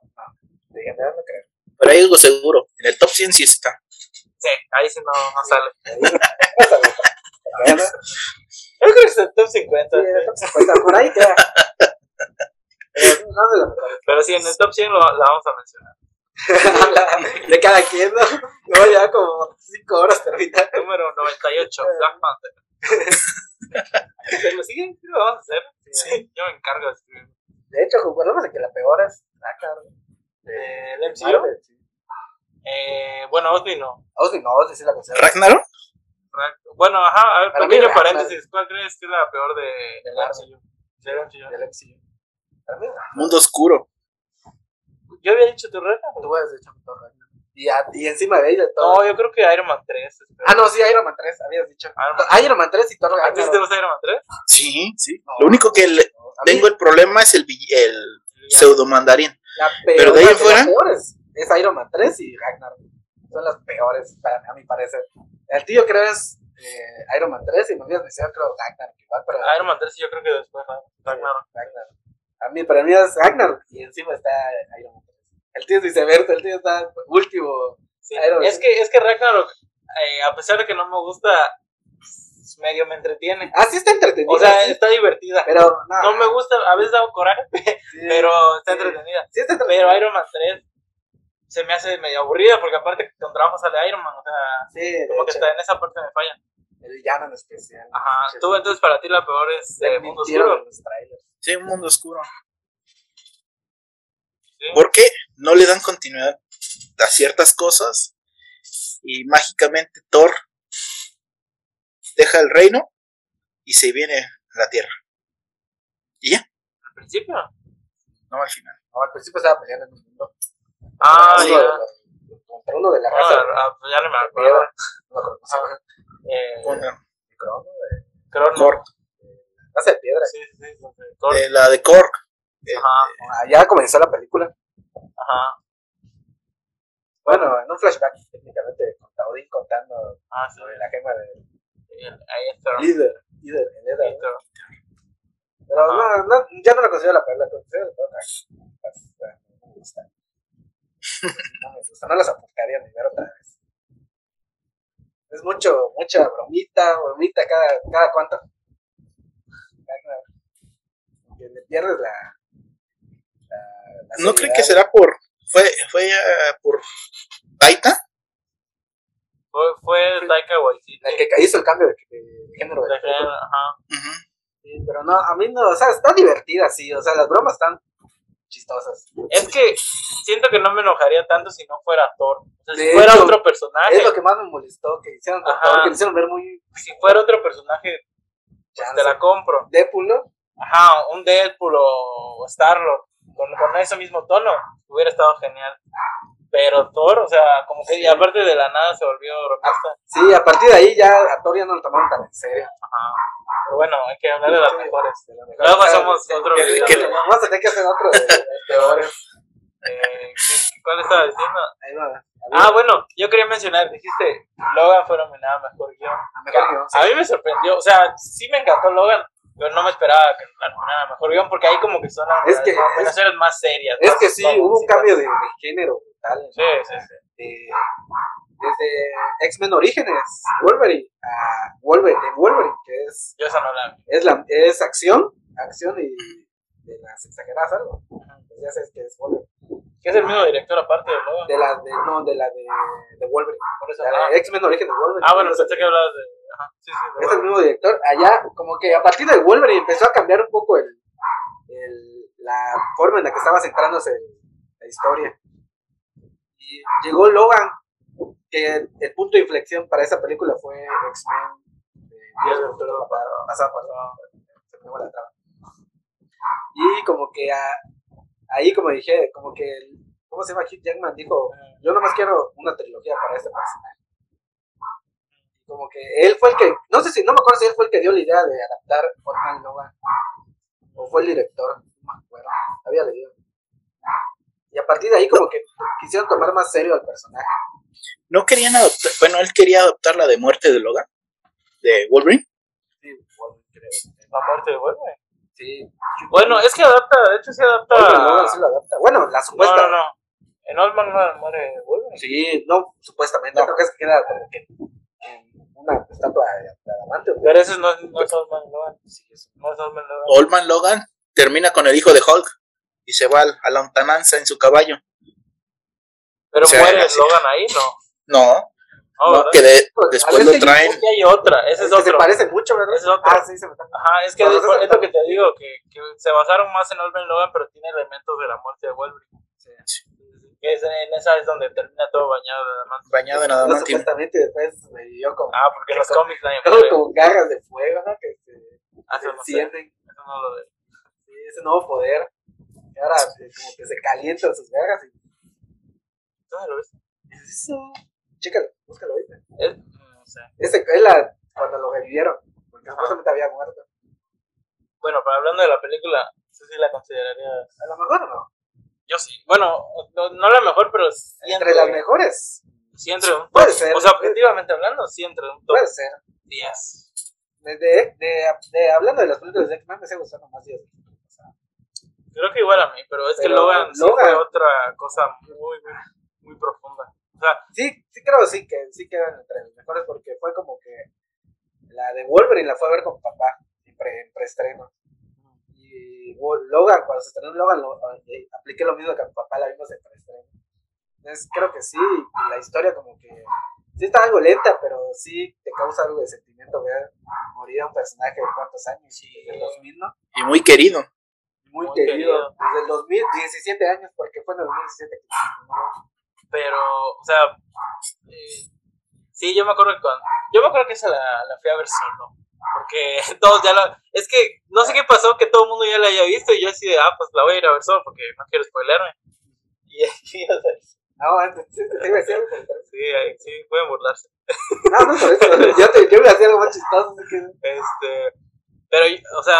De general no creo. Pero hay algo seguro. En el top 100 sí está. Sí, ahí sí no, no sale. [laughs] Bueno, Yo creo que es el top 50. sí, el top 50, por ahí queda. Pero sí, en el top 100 lo, la vamos a mencionar. [laughs] de cada quien, ¿no? No, ya como 5 horas terminar. Número 98, Black Panther. ¿Se lo siguen? Sí, lo vamos a hacer. Sí. Yo me encargo de escribir. De hecho, recordemos de que la peor es Dakar. ¿El MCU? Sí. Eh, bueno, Osni no. Ozzy no, Ozzy sí la considero. ¿Ragnarok? Ra- Bueno, ajá, a ver, pequeño paréntesis. ¿Cuál crees que es la peor de, De del. MCU? Del MCU. Mundo Oscuro. Yo había dicho tu regla. tú has dicho Ragnarok. Y, a- y encima de ella todo. No, yo creo que Iron Man 3. es peor. Ah, no, sí, Iron Man 3, habías dicho. Iron Man. Iron Man 3 y Thor ¿A ti te gusta Iron Man 3? Sí, sí. No, Lo único que le- no, mí tengo el problema es el, el Ya. pseudo mandarín. la peor, pero de ahí la en fuera- las peores es Iron Man 3 y Ragnarok. Son las peores, para mí, a mi parecer. El tío creo es eh, Iron Man 3 y me olvidas mencionar creo igual, pero Iron Man 3 yo creo que después Ra- Ragnarok. A mí, para mí es Ragnarok y encima está Iron Man 3. El tío es viceversa, el tío está último. Sí. Es que, es que Ragnarok, eh, a pesar de que no me gusta, pues, medio me entretiene. Así está entretenido. O sea, sí, está divertida. pero no, No me gusta, a veces da coraje, sí, [laughs] pero está entretenida. Está entretenido. Pero Iron Man 3 se me hace medio aburrida porque aparte que con trabajo sale Iron Man, o sea, como que está en esa parte me falla. El villano en especial. Ajá, Sí, tú entonces para ti la peor es eh, Mundo mintieron Oscuro. en los trailers. Sí, un mundo oscuro. ¿sí? ¿Por qué no le dan continuidad a ciertas cosas? Y mágicamente Thor deja el reino y se viene a la tierra. Al principio. No al final. No, al principio estaba peleando en un mundo. Ah, Contra ya. Uno de los- Contra uno de la Ah, raza de ah, pues ya no me acuerdo. piedra. No me acuerdo. Eh, Con- De Crono. Korg. raza de piedra. Sí, sí, sí. de la de Korg. Ajá, Ah, Ya comenzó la película. ajá. Bueno, en un flashback, técnicamente, con Taudín contando Ah, sí. sobre la gema de Ahí está. líder. Líder. Pero no, no, ya no la considero la peor, la considero la peor. No me gusta. No las apuntaría ni ver otra vez. Es mucho, mucha bromita, bromita cada, cada cuánto. Cada- Que le pierdes la. la- la ¿No creen seriedad. que será por. Fue, fue ah, por Taita? Fue, fue Taika Waititi. La que hizo el cambio de, de género. De de género, ajá. Sí, pero no, a mí no, o sea, está divertida, sí, o sea, las bromas están chistosas. Es que siento que no me enojaría tanto si no fuera Thor. O sea, si De fuera hecho, otro personaje, Es lo que más me molestó, que hicieron con Ajá. Thor, que hicieron ver muy si fuera otro personaje, pues te la compro. Deadpool, ¿no? Ajá, un Deadpool o Star-Lord con, con ese mismo tono, hubiera estado genial. Pero Thor, o sea, como que Sí. y aparte de la nada se volvió bromista. Sí, a partir de ahí ya a Thor ya no lo tomaron tan en serio. Ajá. Pero bueno, hay que hablar de las mejores. de las mejores. Luego sí, otro video. que- Vamos a tener que hacer otro de, [laughs] peores. Eh, ¿qué- ¿Cuál estaba diciendo? Ahí va. Ah, bueno, yo quería mencionar, dijiste, Logan fue nominada a Mejor Guión. A mejor guion, sí. A mí me sorprendió, o sea, sí me encantó Logan, pero no me esperaba que la nominaran a Mejor Guión, porque ahí como que son Es que- nominaciones más serias. Es más que sí, hubo un cambio de, de género brutal. Sí, sí, sí. De- desde X-Men Orígenes, Wolverine, a Wolverine, de Wolverine, que es, Yo esa no la vi. es, la, es acción, acción y de las exageradas algo. Pues ya sabes que es Wolverine. Que es el mismo director aparte de Logan. De la de, no, de la de, de Wolverine. Por eso, La ah, de Wolverine. ah, bueno, pensé que hablabas de... Ajá, sí, sí, de es el mismo director. Allá, como que a partir de Wolverine empezó a cambiar un poco el, el- la forma en la que estaba centrándose la historia. Y llegó Logan, que el punto de inflexión para esa película fue X-Men. Y como que a- ahí, como dije, como que, el- ¿cómo se llama? Hugh Jackman dijo, yo nomás quiero una trilogía para este personaje. Como que él fue el que, no sé si, no me acuerdo si él fue el que dio la idea de adaptar Batman Logan o fue el director, no me acuerdo, había leído. Y a partir de ahí como que quisieron tomar más serio al personaje. No querían adoptar, bueno, él quería adoptar la de muerte de Logan, de Wolverine. Sí, Wolverine, creo. La muerte de Wolverine. Sí. Bueno, es que adapta, de hecho sí adapta. Wolverine sí lo adapta. Bueno, la No, supuesta. no, no. En Old Man Logan muere Wolverine. Sí, no, supuestamente. No. Creo que es que queda como que una estatua de, adamante. Pero ese no, es- no es Old Man Logan. Sí, eso. No es Old Man Logan. Old Man Logan termina con el hijo de Hulk y se va a la lontananza en su caballo. Pero o sea, muere. Logan ahí, ¿no. No, No, no, ¿verdad? que de- Pues, después lo sí, traen. Y hay otra, ese es, que se otro. parece mucho, ¿verdad? Es otro. Ah, sí, se me está. Ajá, es que es, ese es es lo otro. que te digo, que, que se basaron más en Old Man Logan, pero tiene elementos de la muerte de Wolverine. Que es en esa es donde termina todo bañado de diamantes. Bañado en No, adamantio. supuestamente después me dio como, Ah, porque en los cómics nadie todo con garras de fuego, ¿no? Que se, Ah, se eso no sé. encienden. Eso no lo de- Sí, ese nuevo poder. Y ahora eh, como que se calientan sus garras y ¿Dónde lo ves? eso. Chécalo, búscalo ahorita. Es- No sé. Ese es la cuando lo revivieron, porque supuestamente había muerto. Bueno, pero hablando de la película, eso sí la consideraría. A lo mejor no. Yo sí. Bueno, no, no la mejor, pero sí Entre las mejores, sí entre un top. Puede ser. O sea, objetivamente hablando, sí entre un top puede ser. 10. De, de, hablando de las películas de X-Men, me sigue gustando más Dios. Creo que igual a mí, pero es que Pero Logan, sí Logan- fue otra cosa muy, muy, muy profunda. Sea, Sí, sí creo sí que sí quedan entre las mejores porque fue como que la de Wolverine la fue a ver con papá en, pre, en preestreno. Y Logan, cuando se estrenó Logan, lo, eh, apliqué lo mismo que a mi papá, la vimos en preestreno. Entonces creo que sí, y la historia como que sí está algo lenta, pero sí te causa algo de sentimiento ver morir a un personaje de cuántos años, Sí. desde el 2000, ¿no? Y muy querido. Muy, Muy querido, querido. desde el 2000, 17 años, porque fue en el 2017 que se estrenó. Pero, o sea, eh, sí, yo me acuerdo que cuando, yo me acuerdo que esa la, la fui a ver solo, porque [laughs] todos ya la, es que no sé qué pasó, que todo el mundo ya la haya visto, y yo así de, ah, pues la voy a ir a ver solo, porque no quiero spoilerme, y [laughs] o sea, No, antes, sí, sí, ahí sí, pueden burlarse, No, no, por eso. [laughs] Yo, te, yo iba a hacer algo más chistoso. que... este, pero, o sea,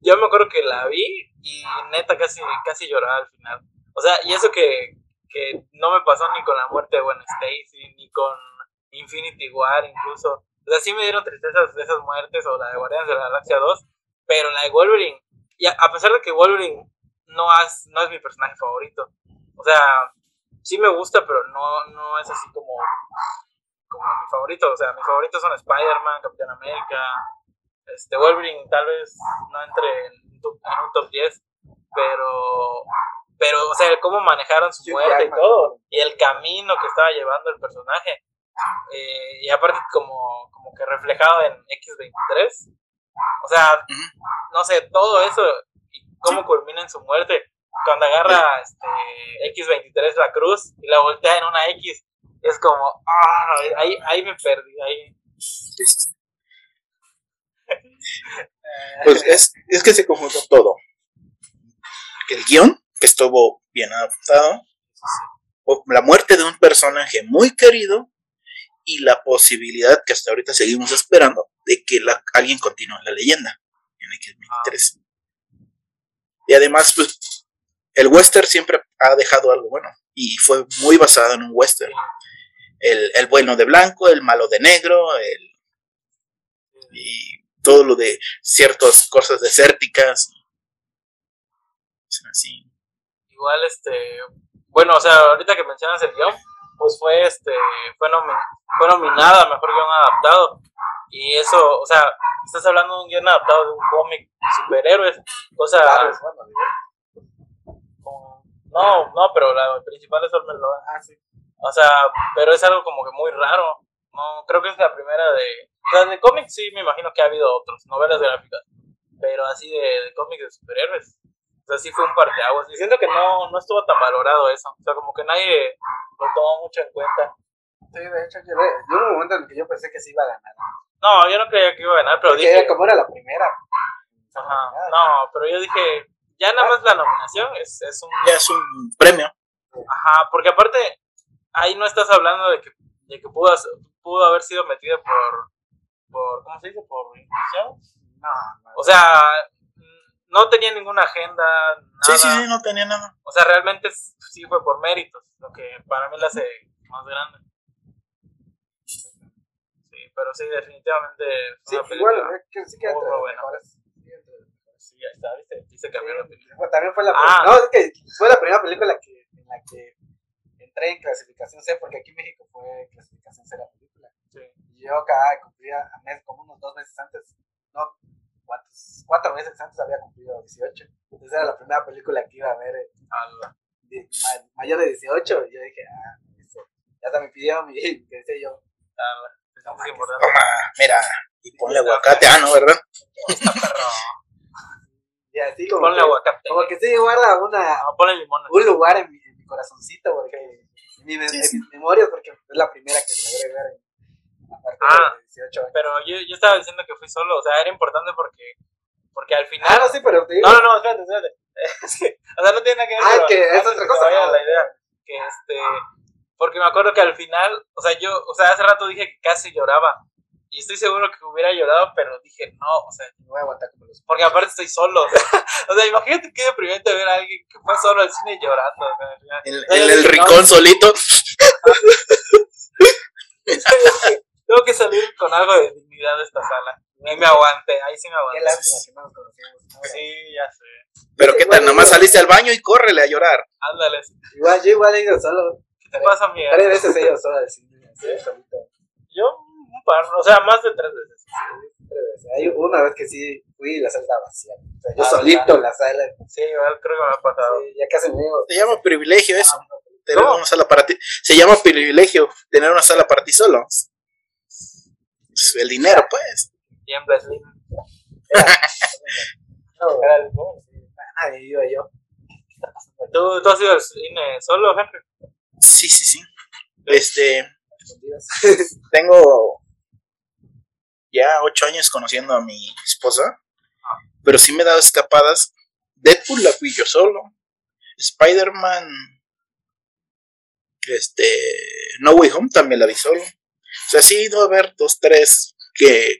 yo me acuerdo que la vi, y neta casi, casi lloraba al final, o sea, y eso que, que no me pasó ni con la muerte de Gwen Stacy, ni con Infinity War incluso. O sea, sí me dieron tristezas de esas muertes o la de Guardianes de la Galaxia 2, pero la de Wolverine, y a, pesar de que Wolverine no es, no es mi personaje favorito, o sea, sí me gusta, pero no, no es así como, como mi favorito. O sea, mis favoritos son Spider-Man, Capitán América, este Wolverine tal vez no entre en un top 10, pero pero o sea cómo manejaron su muerte y todo y el camino que estaba llevando el personaje eh, y aparte como como que reflejado en X23 o sea no sé todo eso y cómo culmina en su muerte cuando agarra este X23 la cruz y la voltea en una X es como ah ahí ahí me perdí ahí. Pues es, es que se conjuntó todo. El guion, que estuvo bien adaptado, la muerte de un personaje muy querido y la posibilidad que hasta ahorita seguimos esperando de que la- alguien continúe la leyenda en X23. Y además, pues, el western siempre ha dejado algo bueno y fue muy basado en un western. El, el bueno de blanco, el malo de negro, el, y todo lo de ciertas cosas desérticas. Así. Igual este bueno o sea ahorita que mencionas el guion pues fue este fue, nomi- fue nominada a mejor guion adaptado. Y eso o sea estás hablando de un guion adaptado de un cómic de superhéroes o sea Ah, no no pero la principal es Logan Ah, sí. o sea pero es algo como que muy raro no creo que es la primera de o sea de cómics sí me imagino que ha habido otros novelas gráficas pero así de, de cómics de superhéroes o sea, sí fue un parteaguas. Y siento que no, no estuvo tan valorado eso. O sea, como que nadie lo tomó mucho en cuenta. Sí, de hecho, yo, yo hubo un momento en el que yo pensé que sí iba a ganar. No, yo no creía que iba a ganar, pero Porque dije. era como era la primera. Ajá, no, pero yo dije, ya nada más la nominación es, es un. Ya es un premio. Ajá, porque aparte, ahí no estás hablando de que, de que pudo, pudo haber sido metida por. por ¿Cómo se dice? Por inclusión. No, no. O sea, no tenía ninguna agenda, nada. Sí, sí, sí, no tenía nada. O sea, realmente sí fue por méritos, lo que para mí la hace más grande. Sí, pero sí, definitivamente fue Sí, una película. igual, eh, que sí que muy entre las buena. mejores. Sí, ya está, ¿viste? Dice que cambió la película. También fue la Ah. No, es que fue la primera película que, en la que entré en clasificación C, porque aquí en México fue clasificación C la película. Sí. Y yo acá cumplía a mes, como unos dos meses antes, no, ¿cuántos? cuatro meses antes había cumplido 18. Entonces era la primera película que iba a ver eh, Ala. de- ma- mayor de 18. Y yo dije, ah, eso. ya hasta me pidieron mi, que decía yo. Toma, mira, y ponle aguacate, ah, no, ¿verdad? Está perro. y así como, Ponle que, aguacate. como que sí guarda una, No, ponle limón. un lugar en mi, en mi corazoncito, porque en, mi, Sí, mis memorias, porque es la primera que logré ver en, Ah. de 18 años. Pero yo, yo estaba diciendo que fui solo, o sea, era importante porque, porque al final... Ah, no, sí, pero te digo, No, no, no, espérate, espérate. [laughs] Sí, o sea, no tiene nada que ver Ah, que es otra cosa. vaya Ah. la idea. Que este. Porque me acuerdo que al final, o sea, yo, o sea, hace rato dije que casi lloraba. Y estoy seguro que hubiera llorado, pero dije, no, o sea, me voy a aguantar como los porque aparte estoy solo. [laughs] O sea, imagínate qué deprimente ver a alguien que fue solo al cine llorando. En, ya el dije, rincón solito. Tengo que salir con algo de dignidad de esta sala. Y me aguanté, ahí sí me Qué aguanté. lástima que no nos conocíamos. ¿no? Sí, ya sé. Pero qué tal, nomás saliste al baño y córrele a llorar. Ándale. Igual, yo igual he ido solo. ¿Qué te pasa, Miguel? Tres veces he ido solo al cine. Yo, un par, o sea, más de tres veces. Tres veces. Hay una vez que sí fui y la sala estaba vacía. O sea, yo Ah, solito en la sala. Sí, igual creo que me ha pasado. Sí, ya casi me digo. Se llama privilegio eso. Tener ¿Cómo? una sala para ti. Se llama privilegio tener una sala para ti solo. El dinero, pues. Tiembla Slim. No, Era el- ¿no? nadie iba yo. ¿Tú, ¿Tú has ido al cine solo, Henry? Sí, sí, sí. Este, tengo ya ocho años conociendo a mi esposa, pero sí me he dado escapadas. Deadpool la fui yo solo. Spider-Man, este, No Way Home también la vi solo. O sea, sí a ver dos, tres que...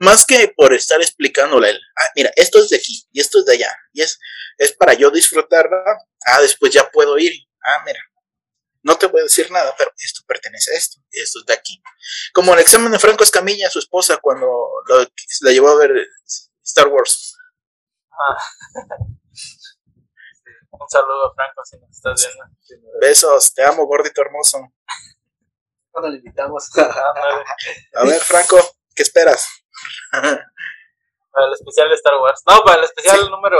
Más que por estar explicándole, el, ah, mira, esto es de aquí y esto es de allá, y es, es para yo disfrutarla, ah, después ya puedo ir, ah, mira, no te voy a decir nada, pero esto pertenece a esto, y esto es de aquí. Como el examen de Franco Escamilla, su esposa, cuando lo- la llevó a ver Star Wars. [laughs] Un saludo, Franco, si nos estás viendo. Besos, te amo, gordito hermoso. Cuando le invitamos. A ver, Franco, ¿qué esperas? [laughs] Para el especial de Star Wars. No, para el especial número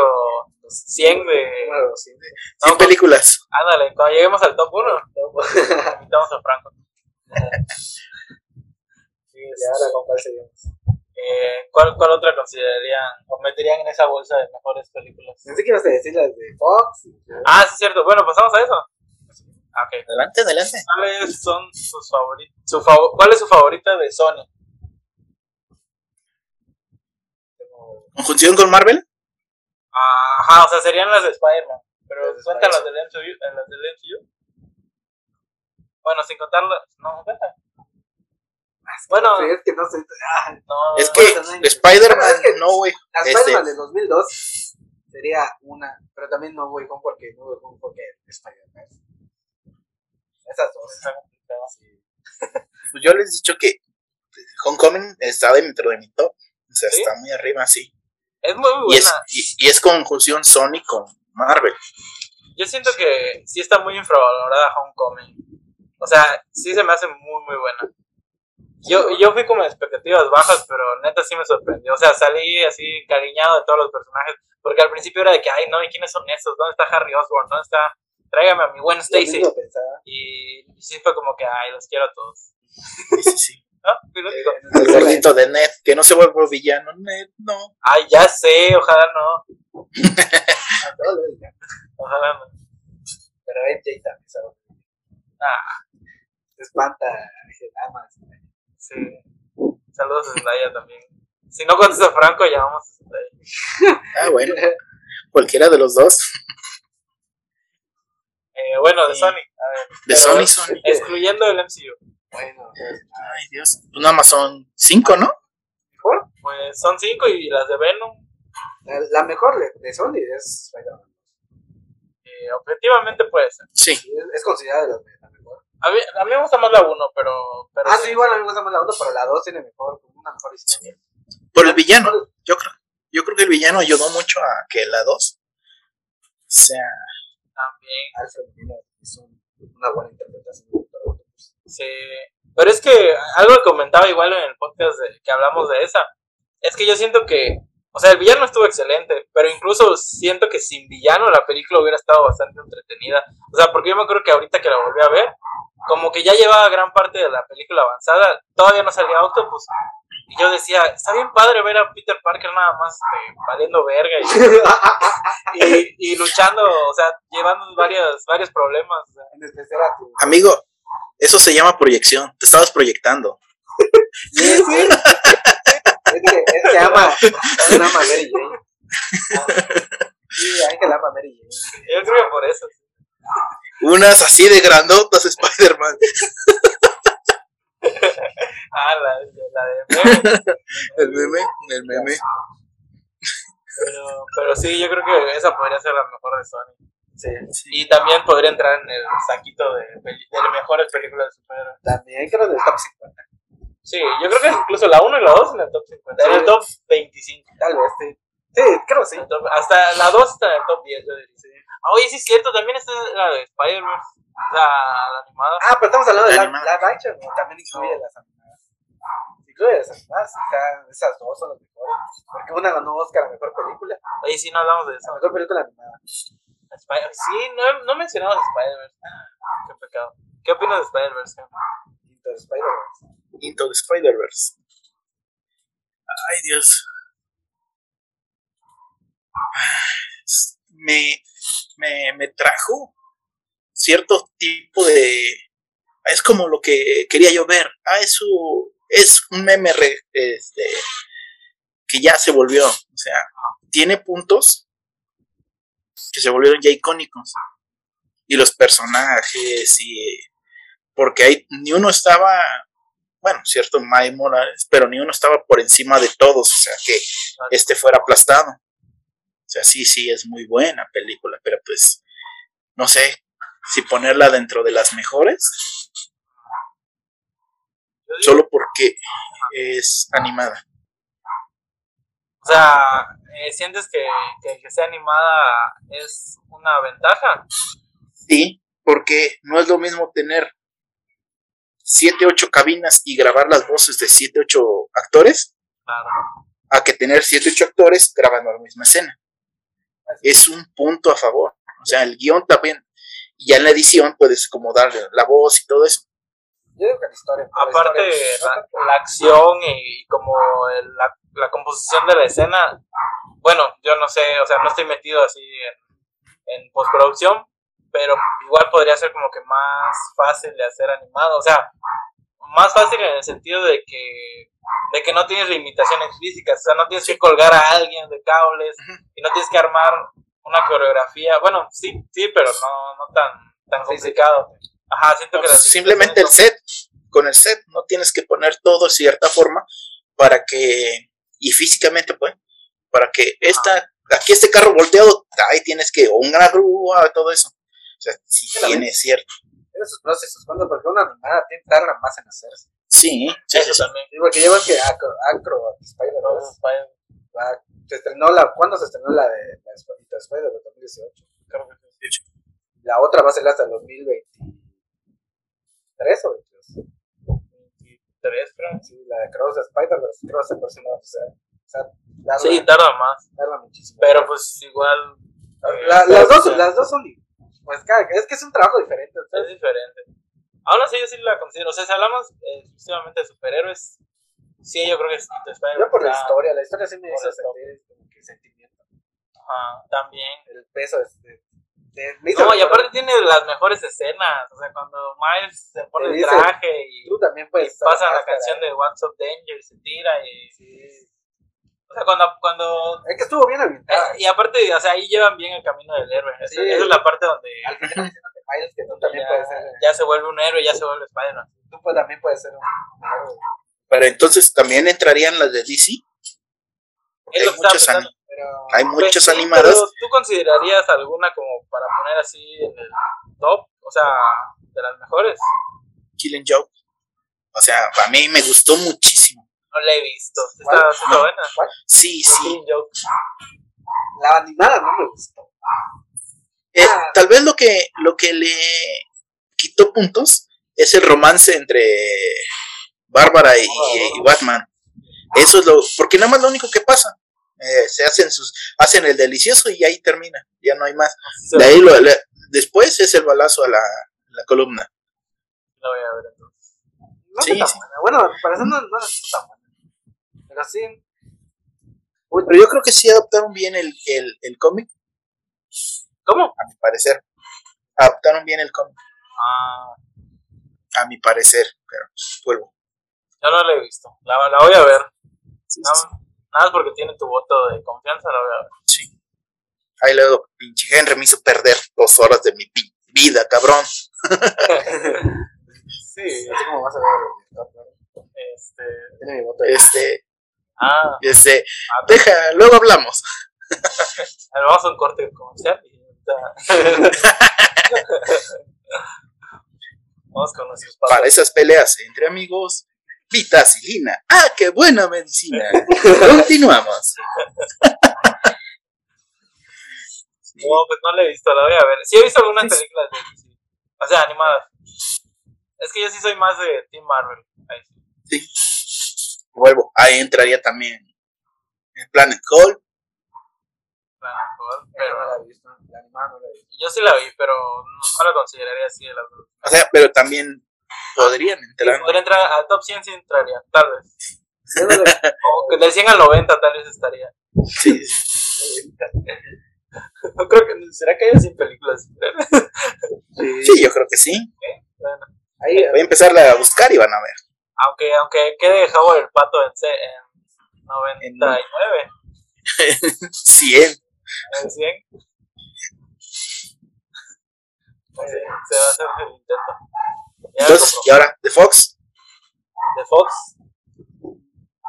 100 de. Número Cien No, películas. Ándale, cuando lleguemos al top 1, [laughs] invitamos a Franco. [laughs] Sí, Y ahora con cuál seguimos. eh, ¿cuál, ¿Cuál otra considerarían o meterían en esa bolsa de mejores películas? Pensé que ibas a decir las de Fox. Ah, sí, cierto. Bueno, pasamos a eso. Adelante, adelante. ¿Cuáles son sus favoritos? Su fav- ¿Cuál es su favorita de Sony? ¿Conjunción con Marvel? Ajá, o sea, serían las de Spider-Man. Pero Las de cuentan las Spider-Man. del MCU. eh, Las del MCU. Bueno, sin contar las. No, cuentan. Bueno, Sí, es que no sé. Ah, no. Es que también- Spider-Man, es que- no, güey. La Este- Spider-Man de 2002 sería una, pero también no voy con porque no voy con porque Spider-Man. Esas dos. Está complicado. [laughs] Pues yo les he dicho que Homecoming está dentro de mi top. O sea, ¿Sí? está muy arriba, sí. Es muy Y es, buena. y, y es conjunción Sony con Marvel. Yo siento que sí está muy infravalorada Homecoming. O sea, sí se me hace muy, muy buena. Yo, yo fui con expectativas bajas, pero neta sí me sorprendió. O sea, salí así cariñado de todos los personajes. Porque al principio era de que, ay, no, ¿y quiénes son esos? ¿Dónde está Harry Osborn? ¿Dónde está? Tráigame a mi buen Stacy. Y sí fue como que, ay, los quiero a todos. Sí, sí, sí. [laughs] ¿No? Pero digo, El gordito de Ned, que no se vuelva villano. Ned, no. Ay, ya sé, ojalá no. [laughs] Ojalá no. Pero MJ también sabe. Ah, Se espanta, dice nada más. sí. Saludos a Zendaya también. Si no contesta Franco, llamamos a Zendaya. Ah, bueno. [laughs] Cualquiera de los dos. Eh, bueno, de Sí. Sony. A ver, De pero Sony, Sony. Excluyendo el MCU. Bueno, pues, Ay, Dios. Pues nada más son cinco, ¿no? mejor. Pues son cinco y las de Venom. La, la mejor de, de Sony es Spider-Man. Eh, objetivamente puede ser. Sí. Es, es considerada la, la mejor. A mí, a mí me gusta más la 1, pero, pero. Ah, sí, igual a mí me gusta más la 1, pero la 2 tiene mejor, una mejor historia. Por el villano. Yo creo, yo creo que el villano ayudó mucho a que la 2 sea. También. Alfred Molina hizo un- una buena interpretación. de Doctor. Sí. Pero es que algo que comentaba igual en el podcast de- que hablamos de esa. Es que yo siento que. O sea, el villano estuvo excelente, pero incluso siento que sin villano la película hubiera estado bastante entretenida. O sea, porque yo me acuerdo que ahorita que la volví a ver, como que ya llevaba gran parte de la película avanzada, todavía no salía Octopus. Y yo decía, está bien padre ver a Peter Parker nada más este, valiendo verga y, [laughs] y, y luchando, o sea, llevando varios, varios problemas. o sea. en especial a tu. Amigo, eso se llama proyección. Te estabas proyectando. Sí, sí. [laughs] Es que, es que ama, Ángel ama a Mary Jane. [laughs] Sí, Ángel ama a Mary Jane. Yo creo que por eso. Unas así de grandotas, Spider-Man. [laughs] Ah, la, la de meme. [laughs] El meme, el meme. Pero, pero sí, yo creo que esa podría ser la mejor de Sony. Sí, Y también podría entrar en el saquito de, de las mejores películas de superhéroes. también creo del top 50. Sí, yo creo que incluso la 1 y la 2 en el top 50. En el top 25. Tal vez, sí. Sí, creo que sí. Top- hasta la 2 está en el top 10, yo diría. Ah, oye, sí es cierto, también está la de Spider-Verse. La, la animada. Ah, pero estamos hablando de La live, action, ¿no? También incluye las animadas. Incluye las animadas, está- esas dos son las mejores. Porque una ganó Oscar a mejor película. Oye, sí, no hablamos de La eso. mejor película animada. Spider- sí, no, no mencionamos Spider-Verse. Ah, Qué pecado. ¿Qué opinas de Spider-Verse? Into the Spider-Verse. Into the Spider-Verse. Ay, Dios. Me, me, me trajo cierto tipo de... Es como lo que quería yo ver. Ah, eso es un meme este, que ya se volvió. O sea, tiene puntos que se volvieron ya icónicos. Y los personajes y... Porque ahí ni uno estaba bueno, cierto, May Morales, pero ni uno estaba por encima de todos, o sea, que este fuera aplastado. O sea, sí, sí, es muy buena película, pero pues, no sé si ponerla dentro de las mejores, solo porque es animada. O sea, eh, ¿sientes que, que que sea animada es una ventaja? Sí, porque no es lo mismo tener siete, ocho cabinas y grabar las voces de siete, ocho actores, Claro. a que tener siete, ocho actores grabando la misma escena. Es un punto a favor. O sea, el guion también, y ya en la edición puedes como darle la voz y todo eso. Yo digo que la historia. la Aparte, historia- la, la acción y como el- la, la composición de la escena, bueno, yo no sé, o sea, no estoy metido así en, en postproducción, pero igual podría ser como que más fácil de hacer animado, o sea, más fácil en el sentido de que de que no tienes limitaciones físicas, o sea, no tienes que colgar a alguien de cables y no tienes que armar una coreografía, bueno, sí, sí, pero no, no tan, tan complicado. Ajá, siento que las Simplemente el set, con el set no tienes que poner todo de cierta forma para que, y físicamente pues, para que esta, aquí este carro volteado, ahí tienes que, o una grúa, todo eso. O sea, sí tiene cierto. Tiene sus pros y sus contras, porque una animada tiene tarda más en hacerse. Sí, sí, Eso sí, también. Sí, porque llevan que Acro, Acro Spider-Verse. Se estrenó la. ¿Cuándo se estrenó la de la de Spider- de Spider-Man? 2018. creo que sí. La otra va a ser hasta el 2023 o 22. 23, creo. Sí, la de Cross de Spider-Verse. Cross el próximo. O sea, o sea Sí, tarda más. tarda muchísimo. Pero pues igual. eh, La- las, o dos, sea, las dos son. Pues cada, es que es un trabajo diferente. Es diferente. Aún así, yo sí la considero. O sea, si hablamos eh, exclusivamente de superhéroes, sí, yo creo que es yo por la historia, la historia sí me hizo sentir como que sentimiento. Ajá, también. El peso de. de, No, y aparte tiene las mejores escenas. O sea, cuando Miles se pone el dice, traje y, Tú también y puedes. pasa la canción de What's Up Danger y se tira y. Sí. O sea, cuando. cuando Es que estuvo bien ambientada. eh, y aparte, o sea, ahí llevan bien el camino del héroe. Esa, Sí. esa es la parte donde. Al final diciéndote, Miles, que tú también ya, puedes ser. ya se vuelve un héroe, ya se vuelve Spider-Man. Tú pues, también puedes ser un héroe. Pero entonces también entrarían las de DC. Porque hay lo que estaba muchas pensando. ani- Pero, Hay Pues muchos animados. pero ¿Tú considerarías alguna como para poner así en el top? O sea, de las mejores. Killing Joke. O sea, a mí me gustó muchísimo. No la he visto. ¿Sí ¿Cuál? ¿Está, No. buena? Sí, sí. La animada no me gustó. Eh, Ah. tal vez lo que, lo que le quitó puntos es el romance entre Bárbara y, y Batman. Eso es lo. Porque nada más lo único que pasa. eh, se hacen sus hacen el delicioso y ahí termina ya no hay más Sí, de ahí lo- le- después es el balazo a la, la columna la voy a ver entonces. No Sí, sí. buena. Bueno, para eso no, no está tan buena. Pero sí. Uy, pero yo creo que sí adaptaron bien el, el, el cómic ¿Cómo? a mi parecer adaptaron bien el cómic Ah, a mi parecer pero vuelvo yo no la he visto. La, la voy a ver. Sí, Nada, sí, nada más porque tiene tu voto de confianza, la voy a ver. sí. ahí luego pinche Henry me hizo perder dos horas de mi vida cabrón [laughs] Sí, Así como vas a ver. [laughs] este. Tiene mi voto. este Ah, este ah, deja luego hablamos [laughs] vamos a un corte comercial y [laughs] Vamos con nuestros para padres. esas peleas entre amigos vitacilina ah qué buena medicina [laughs] continuamos No, pues no la he visto, la voy a ver. Sí he visto algunas películas de DC. O sea, animadas. Es que yo sí soy más de Team Marvel. Ahí sí. Vuelvo. Ahí entraría también el Planet mejor, Esa no Pero la he visto. La animada no la he visto. yo sí la vi, pero no, la consideraría así de las dos. O sea, pero también podrían entrar. Podría entrar al top 100 sí entraría, tal vez. O que del 100 al 90 tal vez estaría. Sí. No creo que será que haya 100 películas. sí, yo creo que sí. Bueno, Ahí, Voy a empezarla a buscar y van a ver. Aunque aunque quede Howard el pato en, C- en 99, 100. [laughs] en 100. pues sí, se va a hacer el intento. Ya Entonces, como y ahora, de Fox. de Fox,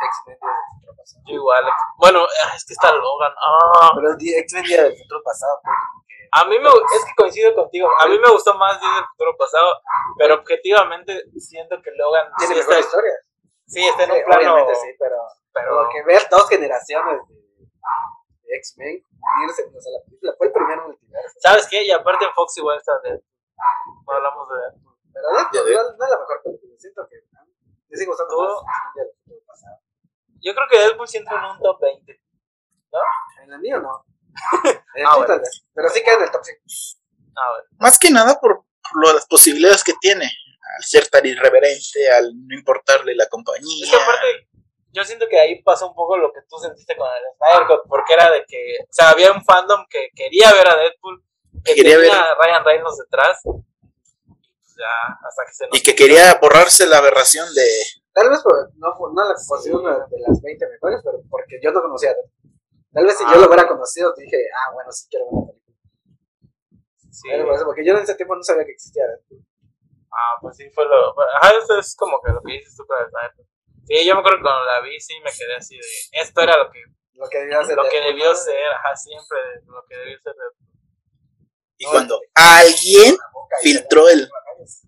X-Men Día del Futuro Pasado. yo igual. Bueno, es que está Logan. Ah, Pero el día- X-Men Día del Futuro Pasado. A mí me es que coincido contigo. A mí me gustó más Días del futuro pasado, pero objetivamente siento que Logan Tiene sí mejor historia. sí está en Sí, un plano. obviamente sí, pero. Pero Como que ver dos generaciones de, de X-Men unirse en una sola película. Fue el primer multiverso. ¿sabes qué? Y aparte en Fox igual está de. No hablamos de. Pero no, no es la mejor película. Siento que. Me sigue gustando Pasado. Yo creo que Deadpool sí entra en un top 20. En el mío no. El Ah, tuyo bueno. tal vez. Pero sí queda en el top 5. A ver. Más que nada por, por lo- las posibilidades que tiene. Al ser tan irreverente, al no importarle la compañía. Es que aparte, yo siento que ahí pasó un poco lo que tú sentiste con el Snyder Cut, porque era de que, o sea, había un fandom que quería ver a Deadpool, que Quería tenía ver- a Ryan Reynolds detrás, y pues ya, hasta que se nos... Y que quería borrarse la aberración de. Tal vez por- no, fue- no la considero una de las 20 mejores, pero porque yo no conocía a Deadpool. Tal vez si Ah. yo lo hubiera conocido, dije, ah, bueno, sí quiero ver la película. Sí, Pero por eso, porque yo en ese tiempo no sabía que existía Deadpool. ah, pues sí, fue lo... Ajá, eso es como que lo que dices tú con el Cut. Sí, yo me acuerdo que cuando la vi, sí me quedé así de, esto era lo que, Lo que debió ser lo que Deadpool, debió ¿no? ser, ajá, siempre lo que debió ser Deadpool. Y No, cuando alguien filtró el.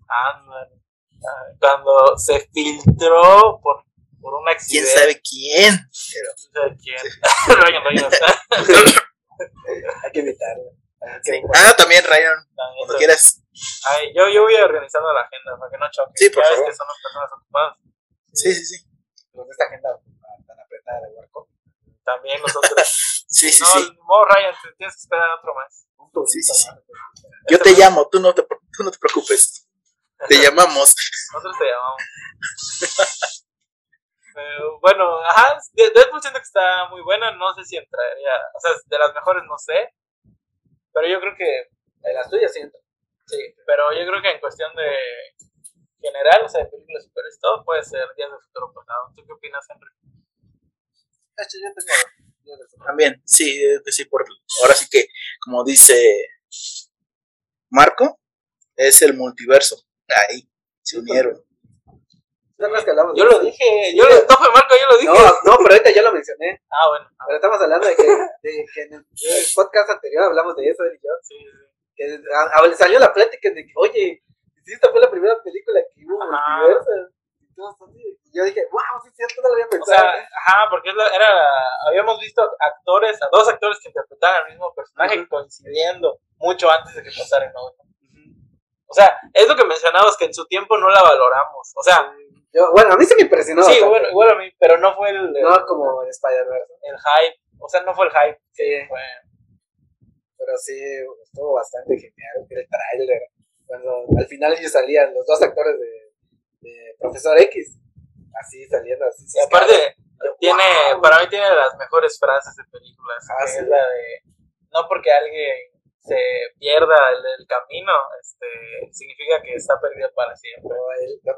Ándale. Ah, Cuando se filtró por, por un ¿Quién accidente. sabe quién? Pero, ¿Quién sabe [laughs] quién? Ryan. Hay que evitarlo. Hay que sí. Ah, también, Ryan, También, cuando quieras. Ay, yo, yo voy organizando la agenda para que no choque. Sí, por favor. que son personas ocupadas. Sí, sí, sí. Con esta agenda tan apretada de Warco. También nosotros. [laughs] Sí, sí, no, sí. no, Ryan, te tienes que esperar otro. Un turista, Sí, sí, sí. Yo te llamo, tú no te, tú no te preocupes. Te [laughs] llamamos. Nosotros te llamamos. Pero bueno, ajá, De- Deadpool siento que está muy buena. No sé si entraría. O sea, de las mejores no sé. Pero yo creo que. De las tuyas siento. Sí, pero yo creo que en cuestión de general, o sea, de películas superiores y todo, puede ser Días del Futuro Pasado. ¿Tú qué opinas, Henry? De hecho, yo tengo. También, sí, eh, que sí, por, ahora sí que, como dice Marco, es el multiverso. Ahí, se unieron. Sí, ¿Te acuerdas que hablamos Yo lo dije, yo lo, no fue Marco, yo lo dije. No, no, pero ahorita ya lo mencioné. Ah, bueno. Pero estamos hablando de que, de que en el, podcast anterior hablamos de eso, él y yo. Sí, sí. Que a- a- salió la plática de que, oye, si esta fue la primera película que hubo multiverso. Y yo dije, wow, sí cierto, no lo había O pensado. sea, ajá, porque era, habíamos visto actores, a dos actores que interpretaban el mismo personaje coincidiendo mucho antes de que pasara en otra. O sea, es lo que mencionabas, que en su tiempo no la valoramos. O sea, Yo, bueno, a mí se me impresionó. sí, bueno, igual a mí, pero no fue el, el, No como en Spider-Verse. el hype. O sea, no fue el hype. Sí, Fue, pero sí, estuvo bastante genial el tráiler. Cuando al final ellos salían, los dos actores de, de Profesor X, así saliendo así. y aparte, Yo, tiene, wow. para mí tiene las mejores frases de películas. Ah, sí. es la de, no porque alguien se pierda el, el camino, este, significa que está perdido para siempre.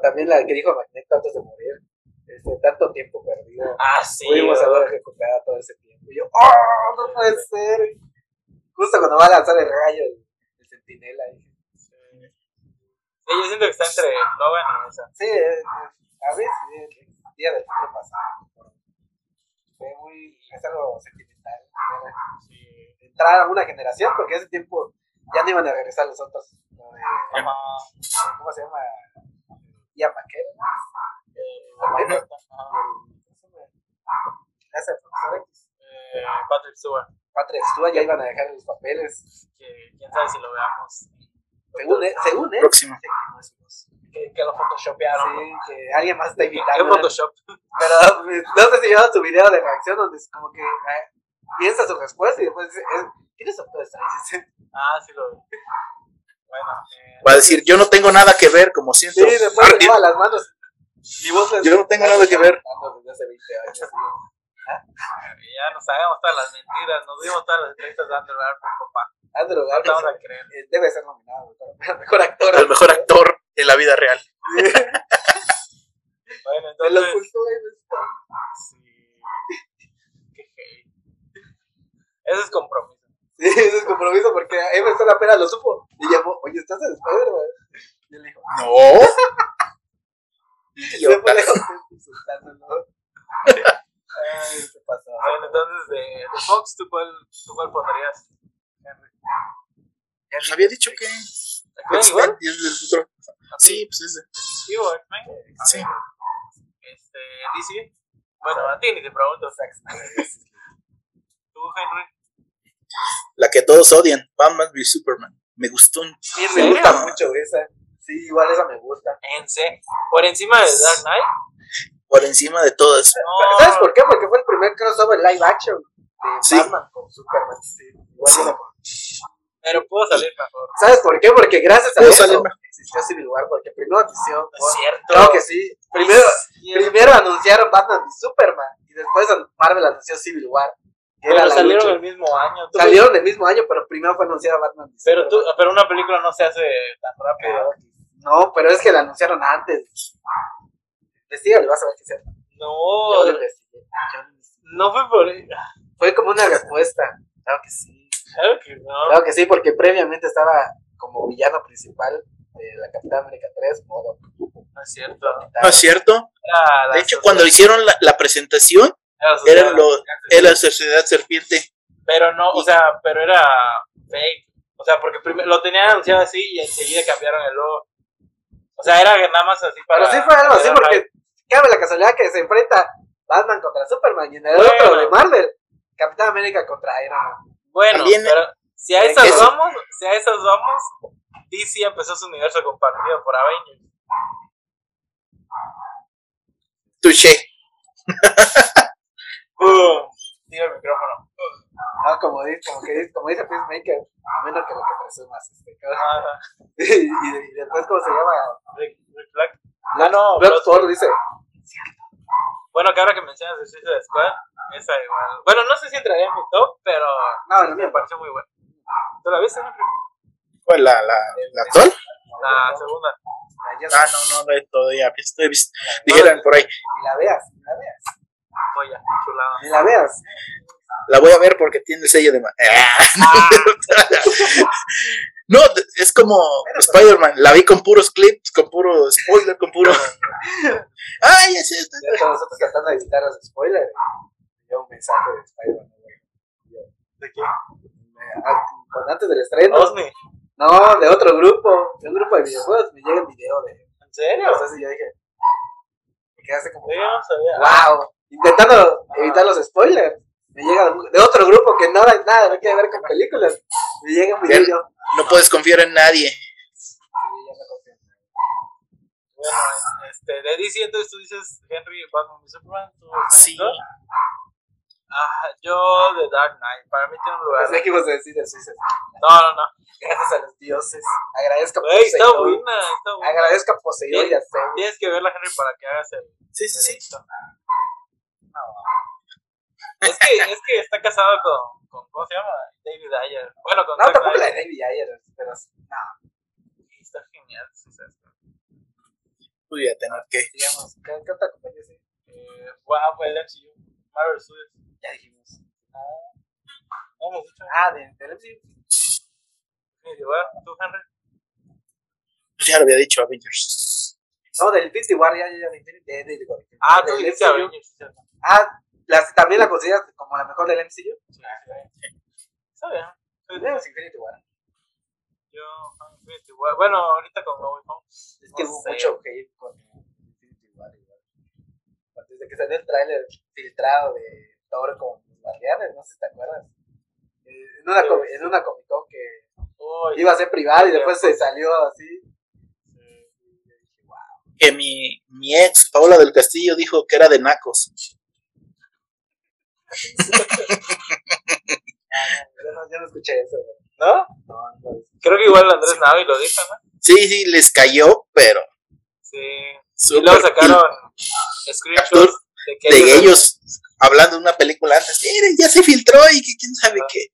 También la que dijo Magneto antes de morir. Este, tanto tiempo perdido. Ah, sí. Pudimos haber recuperado todo ese tiempo. Y yo, ¡oh! No puede ser. Justo cuando va a lanzar el rayo, el, el centinela. dije, Sí, yo siento que está entre Logan y esa. Sí, eh, a veces el día del futuro pasado. Fue muy. Es algo sentimental. Sí. Entrar a una generación, porque ese tiempo ya no iban a regresar los otros. de- Ajá. ¿Cómo se llama? McKellen. Eh, profesor X. Eh, Patrick Stewart, Patrick Stewart ya iban a dejar los papeles. que quién sabe si lo veamos. Según él, según él Próximo. que no. Que, que lo photoshopearon. Sí, que alguien más está ¿Qué invitando. Photoshop? Pero pues, no sé si vieron su video de reacción donde es como que eh, piensa su respuesta y después dice, eh, ¿quién es Doctor Strange? [laughs] Ah, sí lo vi. Bueno, eh, Va a decir, yo no tengo nada que ver, como siento. Sí, después le lava las manos. Mi voz es- Yo no tengo nada que ver. Desde hace 20 años. sí. ya nos hagamos todas las mentiras, nos dimos todas las entrevistas de Andrew Garfield, papá. Andrew No Garfield vamos a creer. eh, debe ser nominado para [laughs] mejor actor. El mejor actor en la vida real. [laughs] Bueno, De la entonces. cultura de. Sí. Qué hate. Ese es compromiso. [laughs] Sí, ese es compromiso porque Emma Stone apenas lo supo y llamó, oye, ¿estás en Spider-Man? Y él dijo, No. se fue lejos insultándolo. Ay, se pasó. Bueno, entonces de, de Fox, ¿tú cuál, ¿tú cuál pondrías? Henry. Les había dicho que. ¿X-Men Días del futuro. Sí, pues ese. Definitivo, X-Men. Sí. Este, DC. Bueno, a ti ni te pregunto. Zack Snyder. [laughs] ¿Tú, Henry? La que todos odian, Batman v Superman. Me gustó un Sí, me gusta mucho esa. Sí, igual esa me gusta. En C. Por encima de Dark Knight. por encima de todas. No. ¿Sabes por qué? Porque fue el primer crossover live action de Sí. Batman con Superman. Sí, igual Sí. Pero pudo salir mejor. ¿Sabes por qué? Porque gracias a eso salir existió Civil War. Porque primero anunció. Es cierto. Claro que sí. Primero anunciaron Batman y Superman. Y después Marvel anunció Civil War. Pero salieron el mismo año. Tú- Salieron el mismo año, pero primero fue anunciada Batman Pero, tú, pero una película no se hace tan rápido. No, pero es que la anunciaron antes. Investígale, vas a ver qué sea. No, Yo lo no fue por. Fue como una respuesta. Claro que sí. Claro que no. Claro que sí, porque previamente estaba como villano principal de la Capitán América 3, modo. No es cierto. ¿No es cierto? De hecho, cuando hicieron la, la presentación, eran los, era la sociedad serpiente. Pero no, o sea, pero era fake. O sea, porque primero lo tenían anunciado así y enseguida cambiaron el logo. O sea, era nada más así para. Pero sí fue algo así, porque cabe la casualidad que se enfrenta Batman contra Superman y en el Bueno. otro de Marvel, Capitán América contra Iron Man. Bueno, También- pero si a Eh, esas eso- vamos, si a esas vamos, DC empezó su universo compartido por Avengers. Touché. [laughs] ¡Bum! Tira el micrófono. No, como dice, como que dice, como dice Peacemaker, a menos que lo que presumas. Este, cabrón. Ajá. [laughs] y, y, y después, ¿cómo se llama? Rick, Rick Flag. Ah, no, Bloodsport dice, Bueno, que ahora que mencionas de Suicide Squad, esa igual. Bueno, no sé si entraría en mi top, pero no, no, me no, pareció muy buena. ¿Tú la viste, Henry? ¿Cuál? ¿La, la, la actual? La segunda. ya Ah, no, no, he todavía visto. Dijeran por ahí. Ni la veas, ni la veas, Joya, chulada. ni la veas. La voy a ver porque tiene el sello de. ma- Ah. [laughs] No, es como Spider-Man. La vi con puros clips, con puro spoiler, con puro. [laughs] ¡Ay, ya sé! Ya todos nosotros tratando de evitar los spoilers. Yo un mensaje de Spider-Man. ¿De qué? Ah, Antes del estreno. Osni. No, de otro grupo. De un grupo de videojuegos. Me llega el video de. ¿En serio? Entonces yo dije. Me quedaste como. Sí, no sabía. ¡Wow! Intentando evitar los spoilers. Me llega de otro grupo que nada, nada, no quiere ver con películas. Me llega un video. No puedes confiar en nadie. Sí, ya me confío. Bueno, este, de DC, entonces tú dices Henry, Batman y Superman. ¿tú, Sí. ¿no? Ah, yo de Dark Knight. Para mí tiene un lugar. Pensé que ibas a decir. No, no, no. Gracias a los dioses. Agradezco a Güey, está Poseidón. buena, está buena. Agradezco a Poseidón y a Zeus. Tienes que verla, Henry, para que hagas el. Sí, sí, sí. Es que, es que está casado con, con. ¿Cómo se llama? David Ayer. Bueno, con No, tampoco la de. David Ayer, pero no, Sí, Está genial. Sí, sí, sí. Voy a tener que. digamos, ¿qué, qué otra compañía sí? Eh, wow, el MCU. Marvel Studios. Ya dijimos. No hemos dicho. Ah, de, del MCU. Infinity War, ¿Tú, Henry? Pues ya lo había dicho Avengers. No, del Infinity War, ya, ya, ya, de Infinity de, de, de, Ah, del tú dijiste. Ah, las, también la consideras como la mejor del MCU. Sí, sí. Está bien. Tenemos Infinity War. Yo, Infinity War. Bueno, ahorita con No Home. Es que hubo mucho hate con Infinity War. igual. Desde que salió el tráiler filtrado de Thor con los guardianes, no sé si te acuerdas. Eh, En una, en una Comic Con que iba a ser privada y después se salió así. Que mi, mi ex, Paula del Castillo, dijo que era de nacos. Yo no, yo no escuché eso. güey. ¿No? No, no. Creo que igual Andrés Navi lo dijo, ¿no? Sí, sí, les cayó, pero. Sí. Y súper- luego sacaron screenshots de que de ellos hablando de una película antes. Miren, ya se filtró y que quién sabe qué.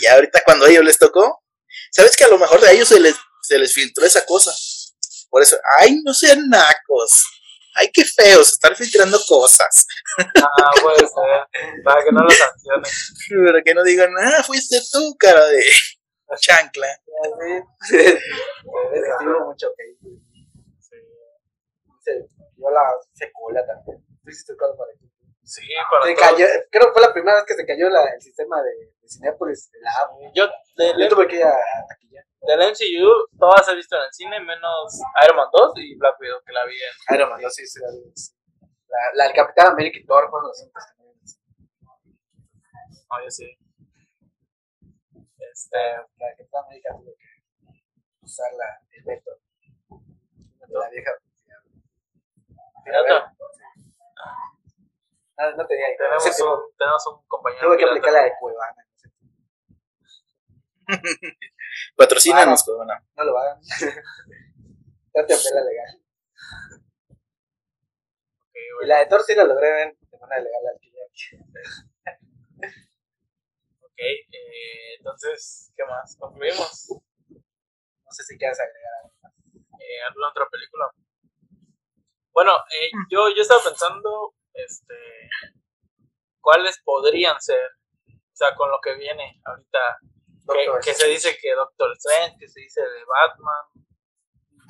Y ahorita cuando a ellos les tocó, ¿sabes que a lo mejor a ellos se les, se les filtró esa cosa? Por eso, ay, no sean nacos. Ay, qué feos estar filtrando cosas. Ah, puede ser. Para que no lo sancionen. Pero que no digan, ah, fuiste tú, cara de chancla. Sí. sí mucho güey. Sí, yo la se cola también. Tú hiciste para ti. sí para Se todos. cayó, creo que fue la primera vez que se cayó la, el sistema de, de Cinépolis, la app. Yo, tuve que ir a, a taquilla. Del MCU, todas he visto en el cine, menos Iron Man 2 y Black Widow, que la vi en. Iron Man, no, sí, sí, la vi. La, la del Capitán América y Thor fueron los únicos que vi. No, yo sí. Este. La del Capitán América tuve que usar la, el veto. La vieja. ¿Pirata? No, no tenía idea. Tenemos un, tenemos un compañero. Tuve que aplicar la de Cuevana. [laughs] Patrocínanos, pues, bueno. No lo hagan. [laughs] Trate de verla legal. Ok, Y la de Thor sí la logré ver de manera legal. la alquilé. Ok, eh, entonces, ¿qué más? ¿Concluimos? No sé si quieres agregar algo. Eh, ¿Alguna otra película? Bueno, eh, yo, yo estaba pensando, este, ¿cuáles podrían ser? O sea, con lo que viene ahorita, que, Doctor que se dice que Doctor Strange, que se dice de Batman,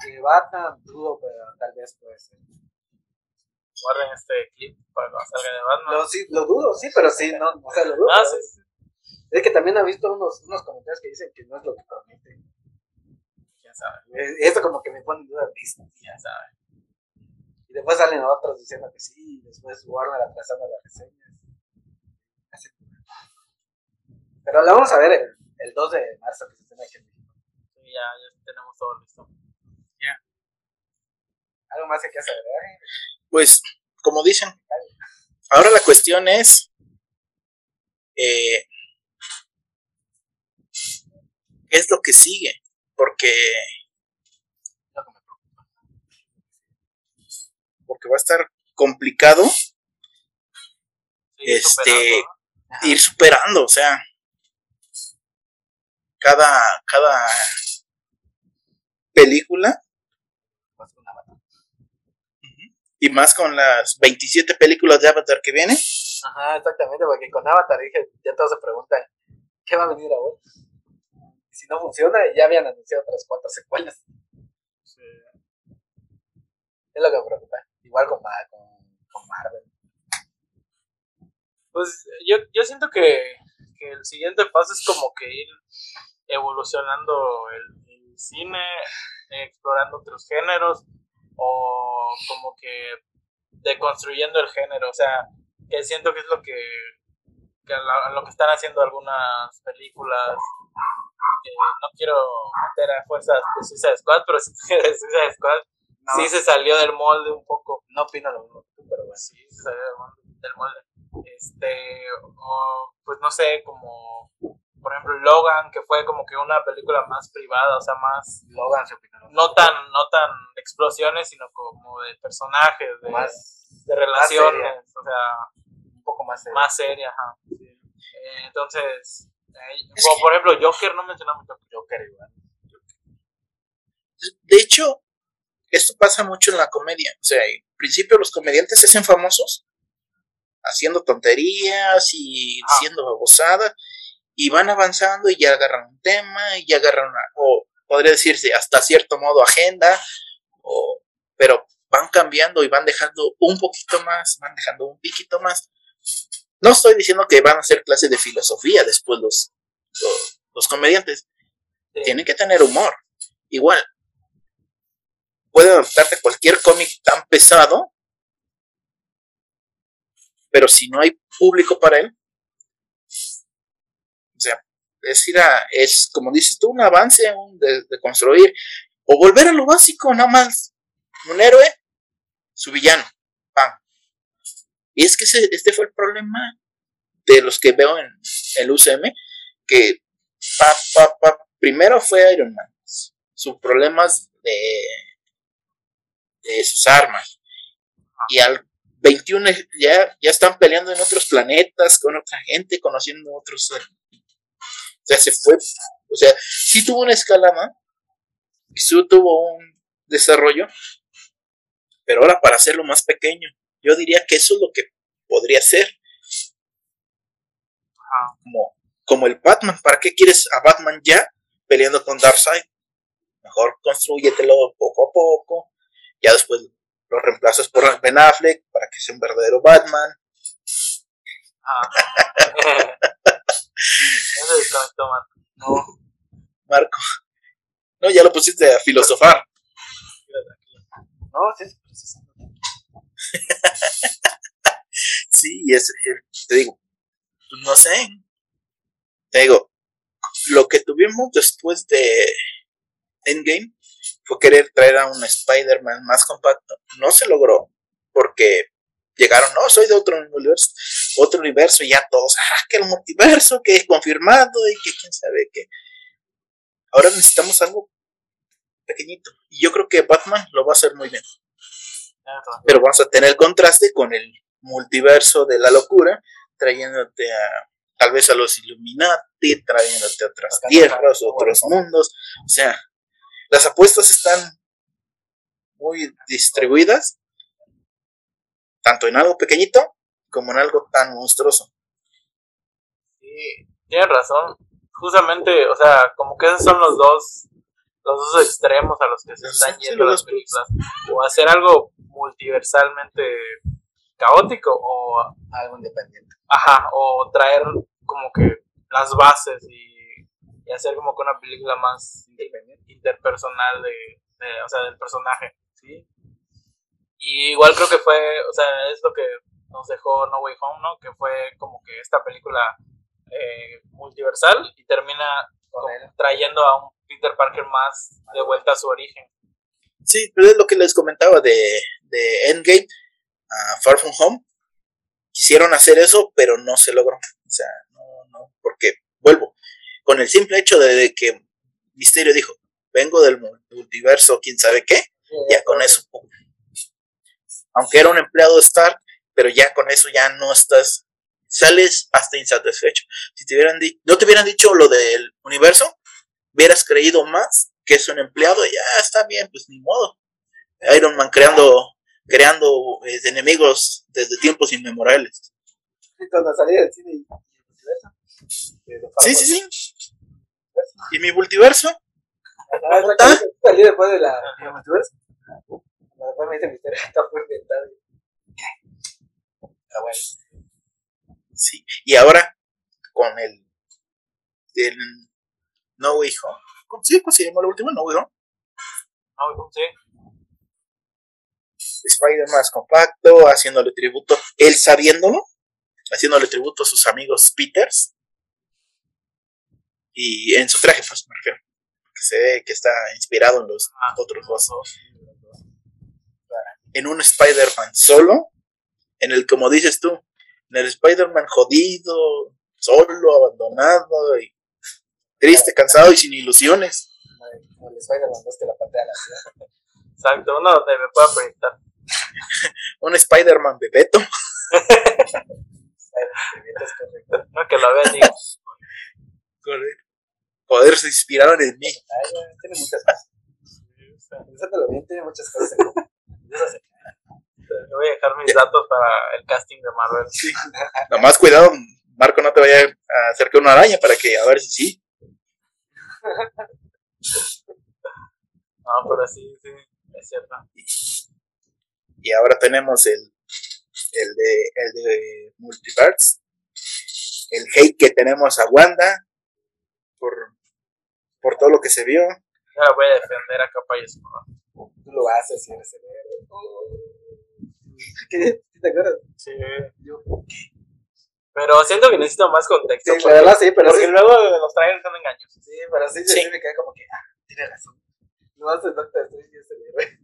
De Batman, dudo, pero tal vez puede ser. guarden este clip para cuando salga de Batman. Lo, sí, lo dudo, sí, pero sí, no, o sea, lo dudo. Ah, pero sí, sí, Es que también he visto unos, unos comentarios que dicen que no es lo que promete. quién sabe, Eh, Esto como que me pone en duda. ¿viste? quién sabe. Y después salen otros diciendo que sí, y después Warner atrasando las reseñas. Pero la vamos a ver el, el 2 de marzo que se estrena aquí en México. Sí, ya, ya tenemos todo listo. ¿Algo más que quieras agregar? Pues, como dicen, ahora la cuestión es eh, ¿qué es lo que sigue? Porque Lo que me preocupa. porque va a estar complicado Sí, Este, ir superando, o sea, cada, cada película y más con las 27 películas de Avatar que vienen, Ajá, exactamente, porque con Avatar dije, ya todos se preguntan, ¿qué va a venir ahora? Si no funciona, ya habían anunciado otras cuatro secuelas. Sí. Es lo que me preocupa. Igual con, con, con Marvel. Pues yo, yo siento que, que el siguiente paso es como que ir evolucionando el, el cine, explorando otros géneros o como que deconstruyendo el género. O sea, que siento que es lo que, que la- lo que están haciendo algunas películas. que no quiero meter a fuerzas de Suicide Squad, pero sí que [laughs] de Suicide Squad No, sí se salió del molde un poco. no opino lo mismo, pero bueno. Sí, se salió del molde. Del molde. Este, o, pues no sé, como por ejemplo Logan, que fue como que una película más privada, o sea, más Logan se no tan no tan explosiones, sino como de personajes, de, Más, de relaciones, o sea, un poco más serio. más seria, ajá. Eh, entonces, eh, Es como que- por ejemplo Joker, no mencionamos Joker. Joker igual. De hecho, esto pasa mucho en la comedia. O sea, en principio los comediantes se hacen famosos haciendo tonterías y Ah. diciendo babosadas y van avanzando y ya agarran un tema y ya agarran una, o podría decirse hasta cierto modo agenda, o, pero van cambiando y van dejando un poquito más, van dejando un piquito más. No estoy diciendo que van a hacer clases de filosofía después los, los, los comediantes. Sí. Tienen que tener humor. Igual, puede adaptarte cualquier cómic tan pesado, pero si no hay público para él, es ir a, es como dices tú, un avance un de, de construir, o volver a lo básico, nada más, un héroe, su villano, pam. Y es que ese, este fue el problema de los que veo en el UCM, que pa, pa, pa, primero fue Iron Man, sus problemas de, de sus armas. Y al 21 ya, ya están peleando en otros planetas, con otra gente, conociendo otros. O sea, se fue. O sea, sí tuvo una escalada, sí tuvo un desarrollo, pero ahora para hacerlo más pequeño, yo diría que eso es lo que podría ser. Como, como el Batman. ¿Para qué quieres a Batman ya peleando con Darkseid? Mejor construyetelo poco a poco. Ya después lo reemplazas por Ben Affleck para que sea un verdadero Batman. Ajá. [laughs] Eso desconectó, Marco. No, Marco. No, ya lo pusiste a filosofar. no, sí. Sí, [laughs] es, eh, te digo, pues no sé. Te digo, lo que tuvimos después de Endgame fue querer traer a un Spider-Man más compacto. No se logró porque llegaron, no, soy de otro universo, otro universo y ya todos, ah, que el multiverso, que es confirmado y que quién sabe qué. Ahora necesitamos algo pequeñito. Y yo creo que Batman lo va a hacer muy bien. Pero vamos a tener contraste con el multiverso de la locura, trayéndote a tal vez a los Illuminati, trayéndote a otras Acá tierras, no, otros mundos, o sea, las apuestas están muy distribuidas, tanto en algo pequeñito como en algo tan monstruoso. Sí, tienes razón. Justamente, o sea, como que esos son los dos, los dos extremos a los que se están sí, yendo las películas. O hacer algo multiversalmente caótico, o Algo independiente. ajá, o traer como que las bases y, y hacer como que una película más Independiente. interpersonal de, de- o sea, del personaje, ¿sí? Y igual creo que fue, o sea, es lo que nos dejó No Way Home, ¿no? Que fue como que esta película eh, multiversal y termina Con trayendo a un Peter Parker más de vuelta a su origen. Sí, pero es lo que les comentaba de, de Endgame a Far From Home. Quisieron hacer eso, pero no se logró. O sea, no, no, porque, vuelvo, con el simple hecho de, de que Misterio dijo, vengo del multiverso, quién sabe qué, ya con eso. Aunque era un empleado de Stark, pero ya con eso ya no estás, sales hasta insatisfecho. Si te hubieran no te hubieran dicho lo del universo, hubieras creído más que es un empleado, y ya está bien, pues ni modo. Iron Man creando, creando eh, enemigos desde tiempos inmemorables. Y cuando salí del cine y Far Sí, sí, sí. multiverso. ¿Y mi multiverso? Ah, ¿Ah? salí después de la multiverso. Dice misterio, [laughs] está inventado. Pero bueno. Sí. Y ahora, con el. el no Home. ¿Cómo, sí, ¿cómo se llama el último? No Home. No, sí. Spider más compacto, haciéndole tributo, él sabiéndolo, haciéndole tributo a sus amigos Peters. Y en su traje, pues me refiero. Que se ve que está inspirado en los Ah, otros dos. En un Spider-Man solo, en el, como dices tú, en el Spider-Man jodido, solo, abandonado, y triste, cansado y sin ilusiones. Como el Spider-Man 2 que la patea a la ciudad. Exacto, uno donde me pueda proyectar. [laughs] Un Spider-Man bebeto. Es correcto. No que lo vea y diga, Joder, se inspiraron en mí. Ay, tiene muchas cosas. Pensándolo bien, tiene muchas cosas en voy a dejar mis datos para el casting de Marvel. Sí. Nomás cuidado, Marco, no te vaya a hacer que una araña para que a ver si sí. No, pero sí, sí, es cierto. Y ahora tenemos el, el de el de Multiverse. El hate que tenemos a Wanda por, por todo lo que se vio. Yo la voy a defender a capa y espada. Tú lo haces eres el. ¿Qué? ¿Sí ¿Te acuerdas? Sí. Yo, Pero siento que necesito más contexto. Sí, la porque, verdad sí, pero porque sí. luego de los trailers son engañosos. Sí, pero sí, Sí. sí. me quedé como que, ah, tiene razón. No hace Doctor Strange y es el héroe.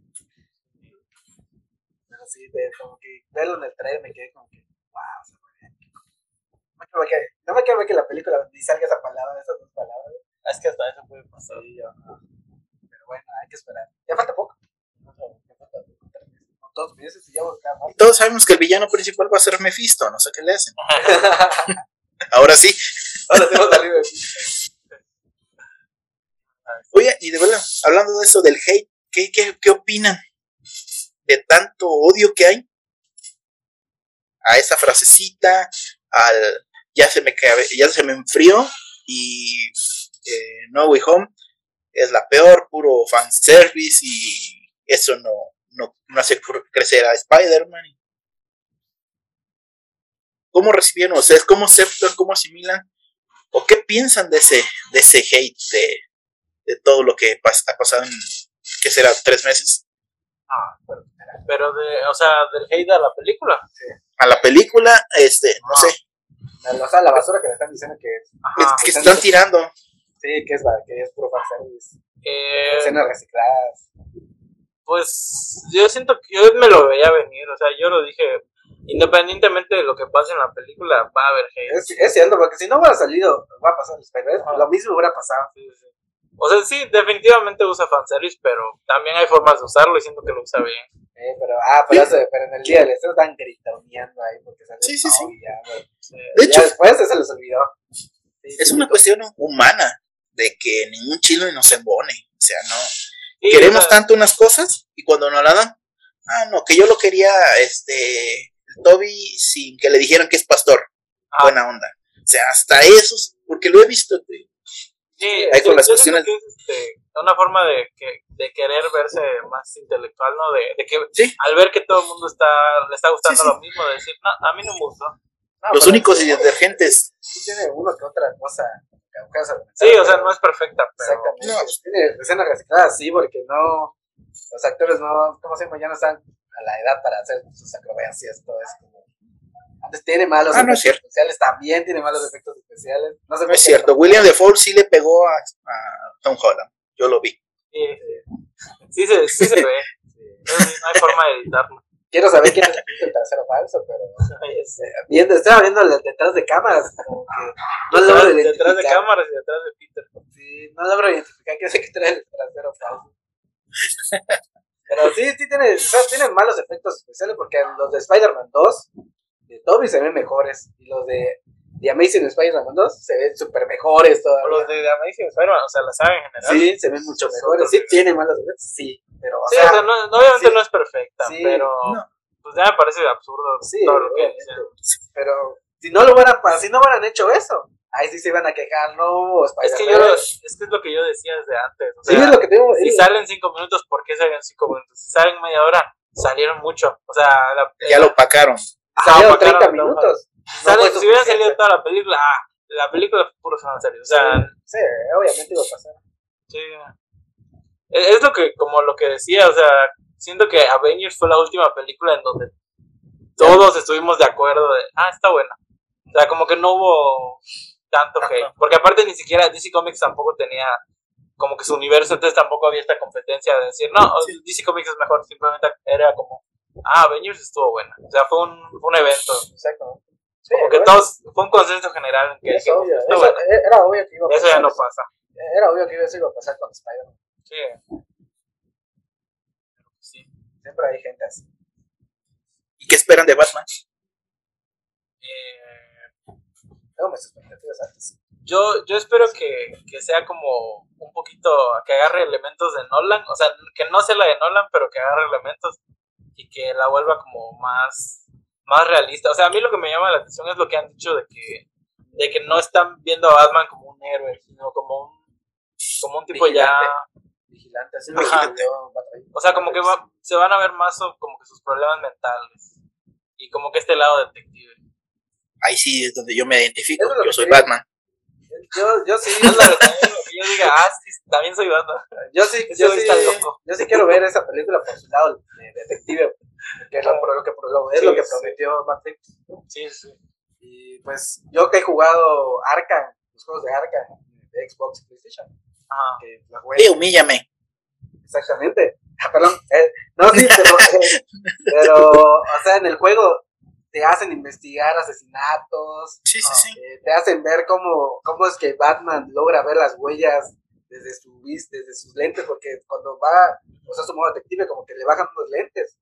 Pero sí, de, como que verlo en el trailer me quedé como que, wow, se fue bien. No me quiero ver que, no me quiero ver que la película ni salga esa palabra, esas dos palabras. Es que hasta eso puede pasar. Sí, yo, no. Pero bueno, hay que esperar. Ya falta poco. Ya falta poco, tres meses. No, dos y ya todos sabemos que el villano principal va a ser Mephisto, no sé qué le hacen. [laughs] Ahora sí. Ahora tenemos salido de Oye, y de verdad, hablando de eso del hate, ¿qué, qué, qué opinan de tanto odio que hay a esa frasecita, al ya se me cabe- ya se me enfrió y eh, No Way Home es la peor, puro fanservice y eso no, no, no hace cre- crecer a Spider-Man. ¿Cómo recibieron ustedes? ¿Cómo aceptan? ¿Cómo asimilan? ¿O qué piensan de ese, de ese hate de, de todo lo que pas- ha pasado en, ¿qué será? ¿Tres meses? Ah, pero, Pero, de, o sea, del hate a la película. A la película, este, no Ah. sé, o sea, la basura que le están diciendo que es, Ajá. es que se están tirando. sí, que es, la- que es puro fanservice. Eh, Escenas recicladas. Pues yo siento que yo me lo veía venir. O sea, yo lo dije. Independientemente de lo que pase en la película, va a haber hate. Es, es cierto, porque si no hubiera salido, va a pasar lo mismo hubiera pasado. Sí, sí. O sea, sí, definitivamente usa fanservice, pero también hay formas de usarlo y siento que lo usa bien. Eh, pero, ah, pero, eso- pero en el día del estreno están gritoneando ahí porque salió Sí, sí, sí. ya. Sí. De Ya hecho, después se les olvidó. Sí, es sí, una cuestión humana de que ningún chile nos embone. O sea, no. Sí, Queremos o sea, tanto unas cosas y cuando nos la dan, ah, no, que yo lo quería, este, Toby sin que le dijeran que es pastor. ah, Buena onda. O sea, hasta esos, porque lo he visto. Sí, con las cuestiones- que es este, una forma de, que, de querer verse más intelectual, ¿no? De, de que Sí. al ver que todo el mundo está le está gustando Sí, sí. lo mismo, de decir, no, a mí no me gustó. No, Los únicos sí tiene uno que otra cosa. Sí, o sea, no es perfecta, pero Exactamente. No. Tiene escenas recicladas, sí, porque no. Los actores no, ¿cómo se llama? Ya no están a la edad para hacer sus acrobacias, todo eso. Como... Antes tiene malos Ah, no es efectos cierto. especiales, también tiene malos efectos especiales. No, se No es cierto. William Defoe sí le pegó a, a Tom Holland. Yo lo vi. sí, sí, se, sí se ve. [laughs] No, no hay forma de editarlo. Quiero saber quién es el tercero falso, pero. [laughs] Este, Viendo, estaba viendo detrás de cámaras, como que no logro detrás, identificar. detrás de cámaras y detrás de Peter. Sí, no logro identificar quién es el que trae el trasero falso. [laughs] Pero sí, sí tiene, o sea, tienen malos efectos especiales porque los de Spider-Man 2 de Toby se ven mejores y los de The Amazing Spider-Man 2 se ven súper mejores todavía. los de The Amazing Spider-Man, o sea, la saga en general. Sí, se ven mucho mejores. Sí, tienen malos efectos, sí, pero o Sí, sea, o sea, no, no, obviamente sí. no es perfecta, Sí, pero no. pues ya me parece absurdo sí, todo lo que dicen. pero si no lo hubieran, si no hubieran hecho eso, ahí sí se iban a quejar, no Es que, yo, es que es lo que yo decía desde antes. O Sí, es lo que te digo. si es- salen cinco minutos, ¿por qué salen cinco minutos? Si salen media hora, salieron mucho. O sea, la, Ya lo opacaron. salieron opacaron 30 todo. minutos. Fue si hubiera salido toda la película, ah, la película puro se van a salir. O sea, Sí, obviamente iba a pasar. sí. Es, es lo que, como lo que decía, o sea, siento que Avengers fue la última película en donde todos estuvimos de acuerdo de, ah, está buena. O sea, como que no hubo tanto hate. Porque aparte ni siquiera DC Comics tampoco tenía como que su universo, entonces tampoco había esta competencia de decir, no, DC Comics es mejor, simplemente era como, ah, Avengers estuvo buena. O sea, fue un, fue un evento. Exacto. Sí, Como que bueno, todos, fue un consenso general en que es dijimos, obvio. está Eso- era obvio que iba a Eso pasar. ya no pasa. Era obvio que eso iba a pasar con Spider-Man. Sí. Sí. Siempre hay gente así. ¿Y qué esperan de Batman? Eh, Tengo mis expectativas altas. sí. yo, yo espero que, que sea como un poquito, que agarre elementos de Nolan, o sea, que no sea la de Nolan, pero que agarre elementos y que la vuelva como más, más realista. O sea, a mí lo que me llama la atención es lo que han dicho de que, de que no están viendo a Batman como un héroe, sino como un, como un tipo ya... Vigilante, así batallé. O sea, como que va- se van a ver más como que sus problemas mentales y como que este lado detective. Ahí sí es donde yo me identifico. Yo soy quería. Batman. Yo, yo sí, Es la verdad, que yo diga, ah, sí, también soy Batman. yo sí, yo sí, está loco. yo sí quiero ver esa película por su lado de detective, que es lo, que, por lo- es Sí, lo que sí. prometió Reeves. Sí, sí. Y pues yo que he jugado Arkham, los juegos de Arkham de Xbox y PlayStation, Ajá. que la jugué Sí, humíllame. exactamente. Ah, [laughs] perdón, eh, no, sí, pero, eh, [laughs] pero, o sea, en el juego te hacen investigar asesinatos, Sí, sí, sí. eh, te hacen ver cómo, cómo es que Batman logra ver las huellas desde su desde sus lentes, porque cuando va, o sea, su modo detective, como que le bajan unos lentes,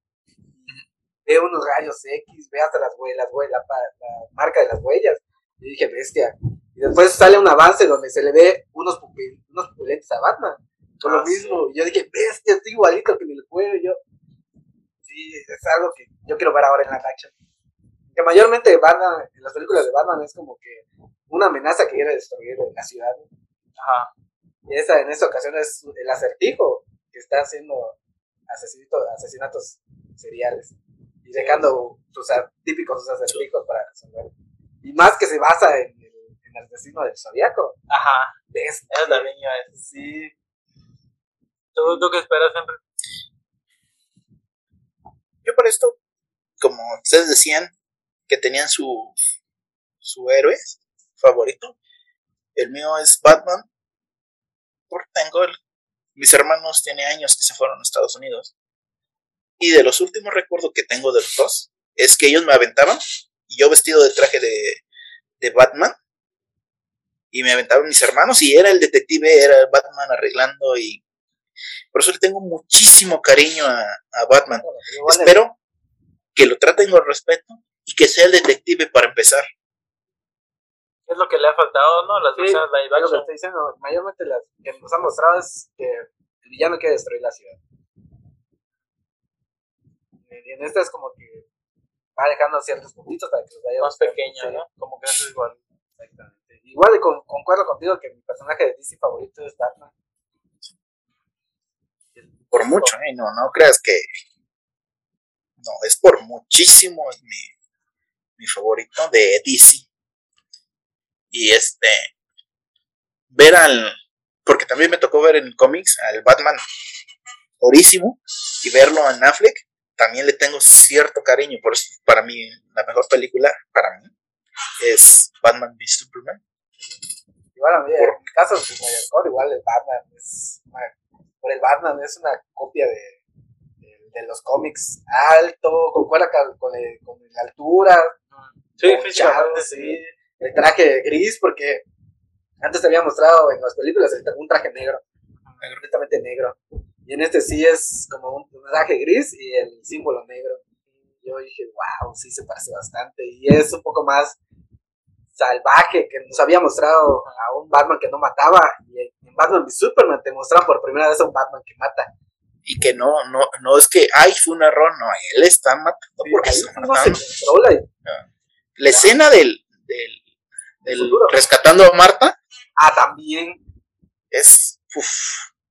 ve unos rayos X, ve hasta las huellas, las huellas, la, la marca de las huellas, y dije, bestia. Y después sale un avance donde se le ve unos, pupil, unos pupilentes a Batman, con Ah, lo mismo, y yo dije, bestia, estoy igualito que en el juego, y yo, sí, es algo que yo quiero ver ahora en la action. Que mayormente Batman, en las películas de Batman es como que una amenaza que quiere destruir la ciudad. Ajá. Y esa, en esta ocasión es el acertijo que está haciendo asesinatos, asesinatos seriales. Y dejando sus a- típicos sus acertijos para resolver. Y más que se basa en el, en el asesino del zodiaco. Ajá. ¿Ves? Eso también iba a decir. Sí. ¿Tú, tú qué esperas, Henry? Yo por esto, como ustedes decían, que tenían su, su héroe favorito, el mío es Batman. Porque tengo el, mis hermanos tiene años que se fueron a Estados Unidos. Y de los últimos recuerdos que tengo de los dos, es que ellos me aventaban, y yo vestido de traje de, de Batman, y me aventaban mis hermanos, y era el detective, era el Batman arreglando, y por eso le tengo muchísimo cariño a, a Batman. Bueno, Espero que lo traten con respeto y que sea el detective para empezar. ¿Qué es lo que le ha faltado, no? Las Sí, versiones live es lo que estoy diciendo. Mayormente las que nos han mostrado es que el villano quiere destruir la ciudad. Y en esta es como que va dejando ciertos puntitos para que los vaya Más pequeño, Sí, ¿no? Como que eso es igual. Exactamente. Igual con- concuerdo contigo que mi personaje de DC favorito es Batman. Por mucho, ¿eh? No, no creas que. No, es por muchísimo es mi, mi favorito de DC. Y este. Ver al. Porque también me tocó ver en cómics al Batman orísimo y verlo en Affleck. También le tengo cierto cariño. Por eso, para mí, la mejor película, para mí, es Batman v Superman. Igual a mí, en mi caso, pues, Cole, igual el Batman es una- por el Batman es una copia de, de, de los cómics alto, concuerda con, con, con la altura, Sí, sí. El traje gris, porque antes te había mostrado en las películas un traje negro, completamente negro. Y en este sí es como un traje gris y el símbolo negro. Y yo dije, wow, sí se parece bastante. Y es un poco más salvaje que nos había mostrado a un Batman que no mataba. Y en Batman v Superman te mostraron por primera vez a un Batman que mata. Y que no, no, no es que, ay, fue un error, no, él está matando porque está no se matando. controla. y- La escena del, del, el futuro. rescatando a Marta, Ah, también. es. Uf,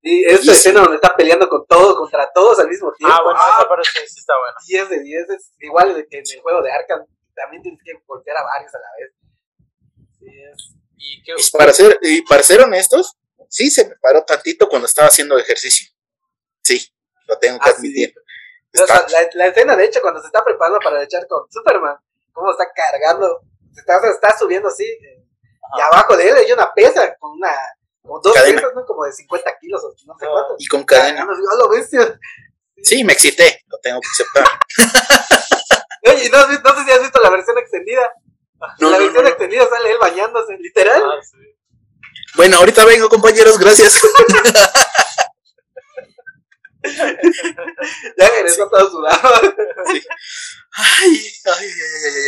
Y esta Y sí. escena donde está peleando con todo, contra todos al mismo tiempo. Ah, bueno, esa parte sí, sí está buena. 10 de 10 es igual que en el juego de Arkham también tienes que golpear a varios a la vez. Sí, es. Y qué, y para ser, y para ser honestos, sí se me paró tantito cuando estaba haciendo ejercicio. Sí, lo tengo que Ah, sí. admitir. O sea, Está- la, la escena, de hecho, cuando se está preparando para echar con Superman, cómo está cargando, se está, se está subiendo así, eh, y abajo de él hay una pesa con una, con dos Cadena. pesas, ¿no? Como de 50 kilos o no sé Ah. cuántos. y con cadena. Cargando, ¡ah! Sí, me excité, lo tengo que aceptar. [laughs] Oye, ¿no, no sé si has visto la versión extendida. No, la no, versión no, no. extendida sale él bañándose, literal. Ah, sí. Bueno, ahorita vengo, compañeros, gracias. [laughs] [laughs] Ya regresó todo sudado. Ay, ay, ay, ay, ay,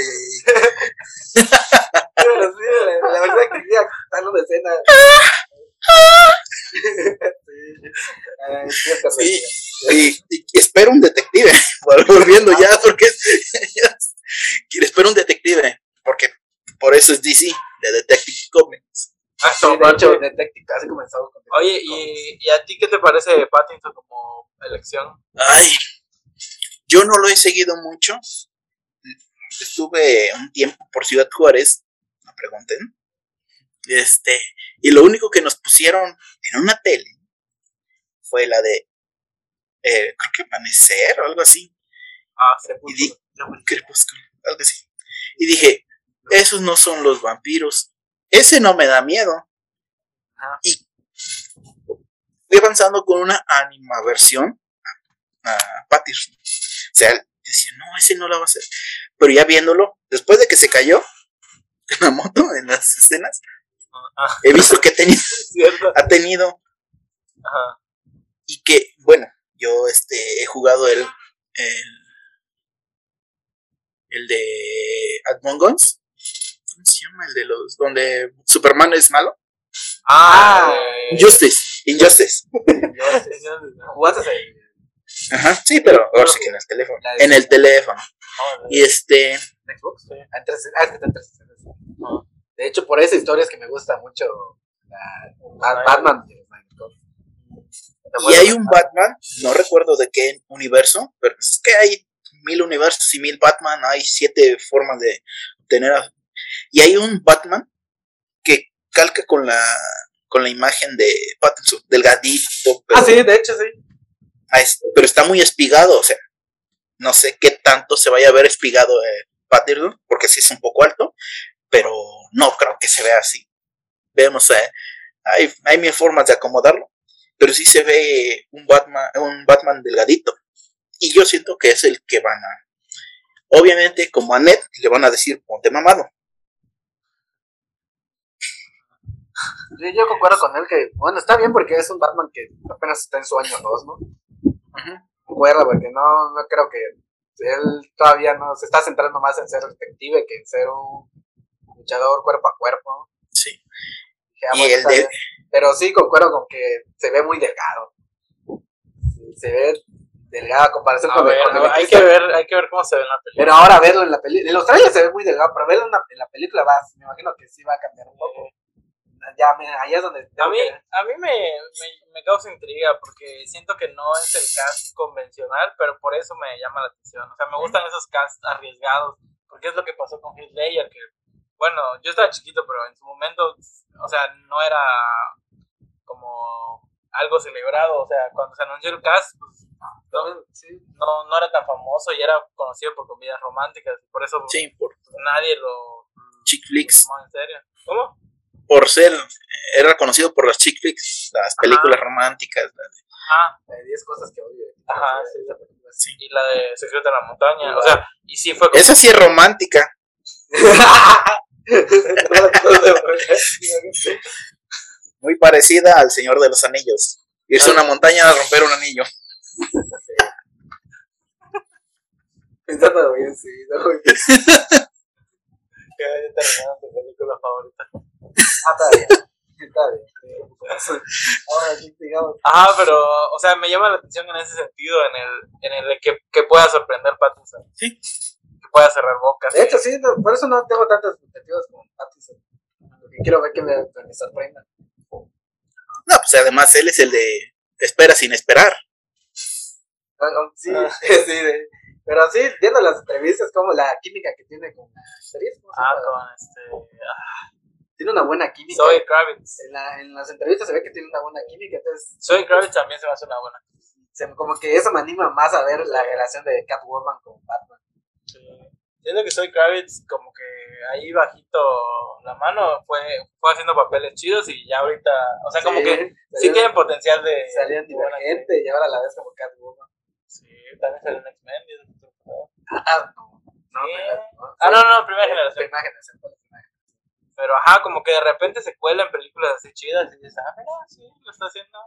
ay. Pero sí, la, la versión extendida está en una escena. sí. Ay, sí, Sí. re- Y, y espero un detective, [laughs] volviendo ya, porque [laughs] espero un detective, porque por eso es DC, de Detective Comics. Ah, Sí, de parte. hecho, Detective casi comenzó con Oye, ¿y, ¿y a ti qué te parece Pattinson como elección? Ay, yo no lo he seguido mucho. Estuve un tiempo por Ciudad Juárez, me pregunten. Este, y lo único que nos pusieron en una tele fue la de, eh, creo que Amanecer o algo así. Ah, sí. Y di- Crepúsculo, algo así. Y dije, esos no son los vampiros. Ese no me da miedo. Ajá. Y fui avanzando con una animaversión a Pattinson. O sea, decía, no, ese no la va a hacer. Pero ya viéndolo, después de que se cayó en la moto, [laughs] en las escenas, Ah, he visto que ha tenido, [laughs] ha tenido Ajá. y que, bueno, yo este, he jugado el, el, el de Among Us. ¿Cómo se llama? El de los, donde Superman es malo. Ah, Ah, eh, Injustice, Injustice. sé. ¿Jugaste ahí? Ajá, sí, pero ahora sí que en el teléfono. En el teléfono. Ah, Y este, ¿En Xbox? Sí. En tres- es que está en 360. De hecho, por esa historia es que me gusta mucho Batman. y hay un Batman, no recuerdo de qué universo, pero es que hay mil universos y mil Batman, hay siete formas de tener a- y hay un Batman que calca con la con la imagen de Pattinson, delgadito, pero, Ah, sí, de hecho, sí. ah, pero está muy espigado, o sea, no sé qué tanto se vaya a ver espigado eh, Pattinson, porque sí es un poco alto, pero no creo que se vea así. Vemos, eh, hay, hay mil formas de acomodarlo, pero sí se ve un Batman, un Batman delgadito. Y yo siento que es el que van a. Obviamente, como a Ned, le van a decir ponte mamado. Yo concuerdo con él que, bueno, está bien porque es un Batman que apenas está en su año 2, ¿no? Concuerdo, porque no, no creo que él todavía no se está centrando más en ser detective que en ser un luchador cuerpo a cuerpo. Sí. Dije, ah, Y el de-. Pero sí concuerdo con que se ve muy delgado. Se ve delgado a comparación A con, ver, con el hay que ver, hay que ver cómo se ve en la película. Pero ahora verlo en la película, en los trailers se ve muy delgado, pero verlo en la, en la película va, me imagino que sí va a cambiar un poco. Ya, me, allá es donde A mí, que- a mí me, me, me causa intriga porque siento que no es el cast convencional, pero por eso me llama la atención. O sea, me gustan esos casts arriesgados, porque es lo que pasó con Heath Ledger, que, bueno, yo estaba chiquito, pero en su momento, o sea, no era como algo celebrado. O sea, cuando se anunció el cast, pues no, sí. no, no era tan famoso y era conocido por comedias románticas, por eso Sí, por nadie lo, chick flicks. en serio. ¿Cómo? Por ser. Era conocido por las chick flicks, las películas románticas. las de- Ah, Hay 10 cosas que odio. Ajá, Sí, sí. esa película, sí. y la de Secreto en la Montaña. O sea, y sí fue como. Esa sí es romántica. [laughs] Muy parecida al Señor de los Anillos. Irse a una montaña a romper un anillo. Pensándolo bien, sí. ¿no? [laughs] que haya terminado tu película favorita. [laughs] Ah, está bien. Está bien. Ahora sí, digamos. Ajá, pero, o sea, me llama la atención en ese sentido, en el, en el de que, que pueda sorprender Pattinson. Sí. Que pueda cerrar bocas. De hecho, sí, no, por eso no tengo tantas expectativas con Pattinson. porque quiero ver que me, me sorprenda. No, pues además él es el de espera sin esperar. Ah, ah, Sí, Ah. [laughs] sí, de- pero sí, viendo las entrevistas, como la química que tiene con la actriz, ¿cómo se Ah, con este. tiene una buena química. Zoe Kravitz. En, la- en las entrevistas se ve que tiene una buena química, entonces Zoe Kravitz también se me hace una buena. se- como que eso me anima más a ver la relación de Catwoman con Batman. Sí. Siento que Zoe Kravitz, como que ahí bajito la mano, fue, fue haciendo papeles chidos y ya ahorita. O sea, como Sí, que sí tienen potencial de. Buena Divergente y ahora la ves como Catwoman. Sí, también salió en X-Men. es otro pedo. Ah, no. No, Sí. pero- no, Ah, no, no, primera generación. Primera generación. primera. Pero ajá, como que de repente se cuela en películas así chidas y dices, ah, mira, sí, lo está haciendo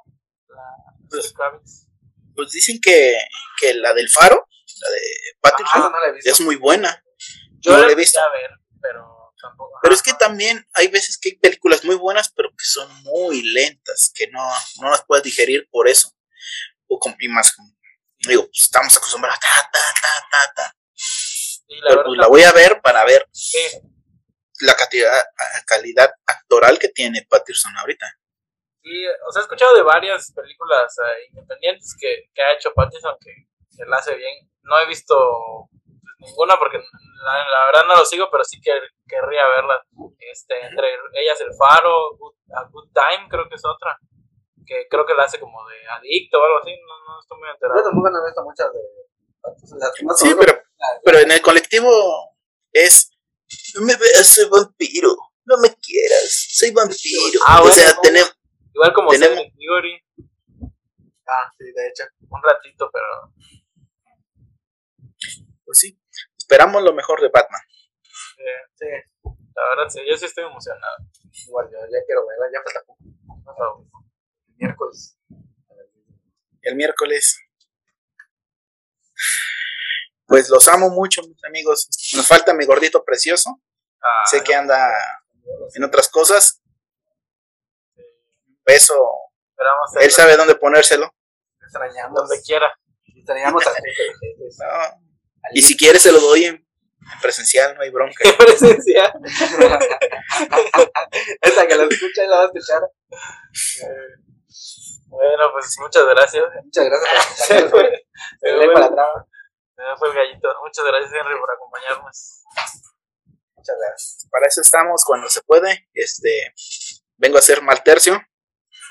la Zoe Kravitz. Pues dicen que, que la del faro, la de Pattinson, esa no la he visto. es muy buena. Yo No la la he visto. a ver, pero tampoco. Pero ajá. es que también hay veces que hay películas muy buenas, pero que son muy lentas, que no, no las puedes digerir por eso. O con, y más, como- digo, pues, estamos acostumbrados, ta, ta, ta, ta, ta. Y la Pero verdad, pues la voy a ver para ver sí, la calidad, calidad actoral que tiene Pattinson ahorita. sí, o sea, he escuchado de varias películas eh, independientes que, que ha hecho Pattinson que, que la hace bien. No he visto pues, ninguna porque la, la verdad no lo sigo, pero sí que querría verla. Este, entre ellas El Faro, Good, A Good Time creo que es otra. Que creo que la hace como de adicto o algo así, no, no estoy muy Yo enterado. tampoco no he visto muchas de. Las Sí, pero, pero en el colectivo es, no me veas, soy vampiro, no me quieras, soy vampiro. Ah, o bueno, sea, tenemos, Igual como Tenemos- Ah, sí, de hecho. un ratito, pero pues sí, esperamos lo mejor de Batman. eh, Sí, la verdad sí, yo sí estoy emocionado. igual yo ya quiero verla, ya falta poco. Miércoles. el miércoles. Pues los amo mucho, mis amigos. Nos falta mi gordito precioso. Ah, sé que anda en otras cosas. esperamos Él sabe dónde ponérselo. Extrañamos. donde quiera. Extrañamos a. [laughs] No. Y si quiere, se lo doy en en presencial, no hay bronca. [laughs] Qué presencia. [laughs] Esa que la escucha y la va a escuchar. Bueno, pues muchas gracias. Muchas gracias [laughs] Se fue, se fue- para atrás. se me fue el gallito. Muchas gracias, Henry, por acompañarnos. Muchas gracias. Para eso estamos cuando se puede. Este, vengo a hacer mal tercio.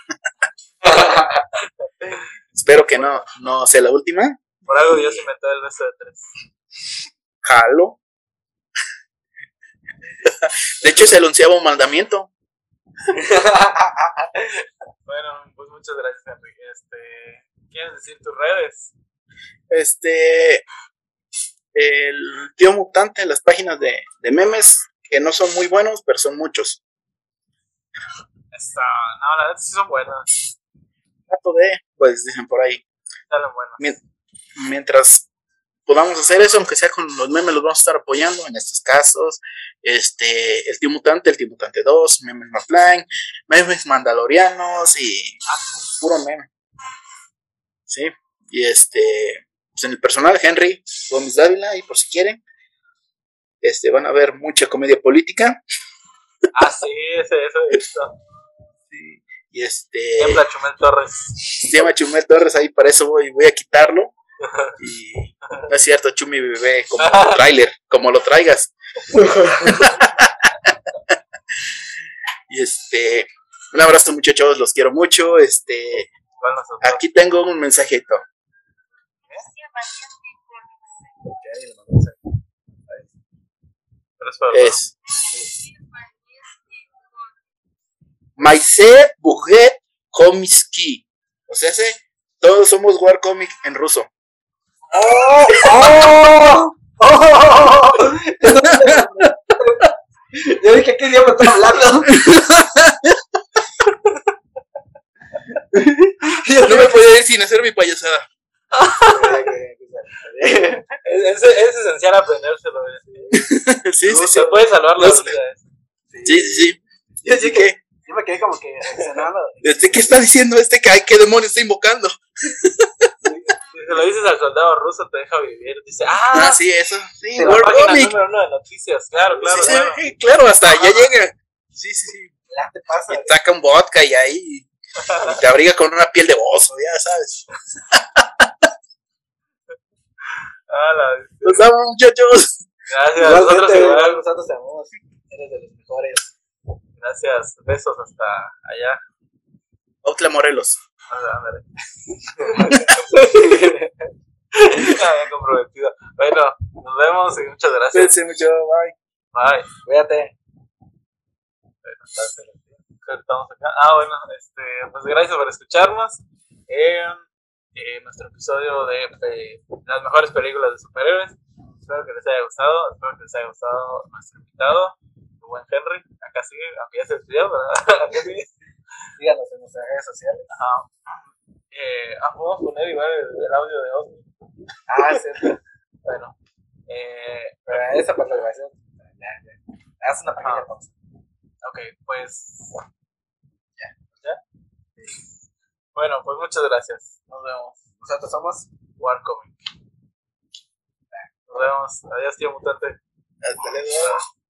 [laughs] Espero que no, no sea la última. Por algo Dios inventó el beso de tres. Jalo. [laughs] De hecho, se anunciaba un mandamiento. Bueno, pues muchas gracias, Henry. Este, ¿Quieres decir tus redes? Este, el tío mutante las páginas de, de memes, que no son muy buenos, pero son muchos. Esta, no, la verdad sí son buenas. Trato de, pues dicen por ahí, Salen buenas. Mien- mientras podamos hacer eso, aunque sea con los memes, los vamos a estar apoyando en estos casos. Este, el tío mutante, el tío mutante 2, memes McFly, memes mandalorianos y puro meme. Sí, y este, pues en el personal, Henry Gómez Dávila, y por si quieren, este, van a ver mucha comedia política. Ah, sí, ese, eso. Sí, y este, Tiembla Chumel Torres. se llama Chumel Torres, ahí para eso voy, voy a quitarlo. Y no es cierto, Chumi bebé, como [laughs] trailer, como lo traigas. [laughs] y este, un abrazo muchachos, los quiero mucho. Este, aquí tengo un mensajito. Es Maise Buget Komiski. O sea, se, todos somos War Comic en ruso. ¡Oh! ¡Oh! ¡Oh! Yo dije, ¿qué idioma están hablando? No me podía ir sin hacer mi payasada. Es, es, es esencial aprendérselo. eh. Sí, sí, sí. Se puede salvar la vida. eh. Sí, sí, sí. Yo Así dije, que, yo me quedé como que reaccionando. este, ¿qué está diciendo este? ¿Qué, qué demonio está invocando? Si se lo dices al soldado ruso, te deja vivir. Dice, ah, Ah, sí, eso. Sí, de la War página Comic. número uno de noticias. Claro, claro, Sí, claro. sí, claro, hasta ya llega. Sí, sí, sí. Ya te pasa. Y saca un vodka y ahí y [laughs] te abriga con una piel de oso, ya sabes. [laughs] Ah, la- muchachos. Gracias, Igualmente, nosotros güey, igual. nosotros te amamos. Eres de los mejores. Gracias, besos hasta allá. Outla Morelos. [laughs] Comprometido. Bueno, nos vemos y muchas gracias. Cuídense mucho, bye. Bye. Cuídate. Estamos acá. Ah, bueno, este, pues gracias por escucharnos en, en nuestro episodio de, de las mejores películas de superhéroes. Espero que les haya gustado, espero que les haya gustado nuestro invitado, el buen Henry. Acá sigue, aunque ya se despidió, ¿verdad? [laughs] Acá sigue. Síganos en nuestras redes sociales. Ajá. Eh, ah, podemos poner igual el, el audio de Osni. Ah, sí. [laughs] Bueno, eh, Pero esa parte de la grabación. Ya, ya. Haz una pequeña Ah. pausa. ok, pues. Ya, ya. Bueno, pues muchas gracias. Nos vemos. Nosotros somos. Warcomic. Nos vemos. Adiós, tío mutante. Hasta luego.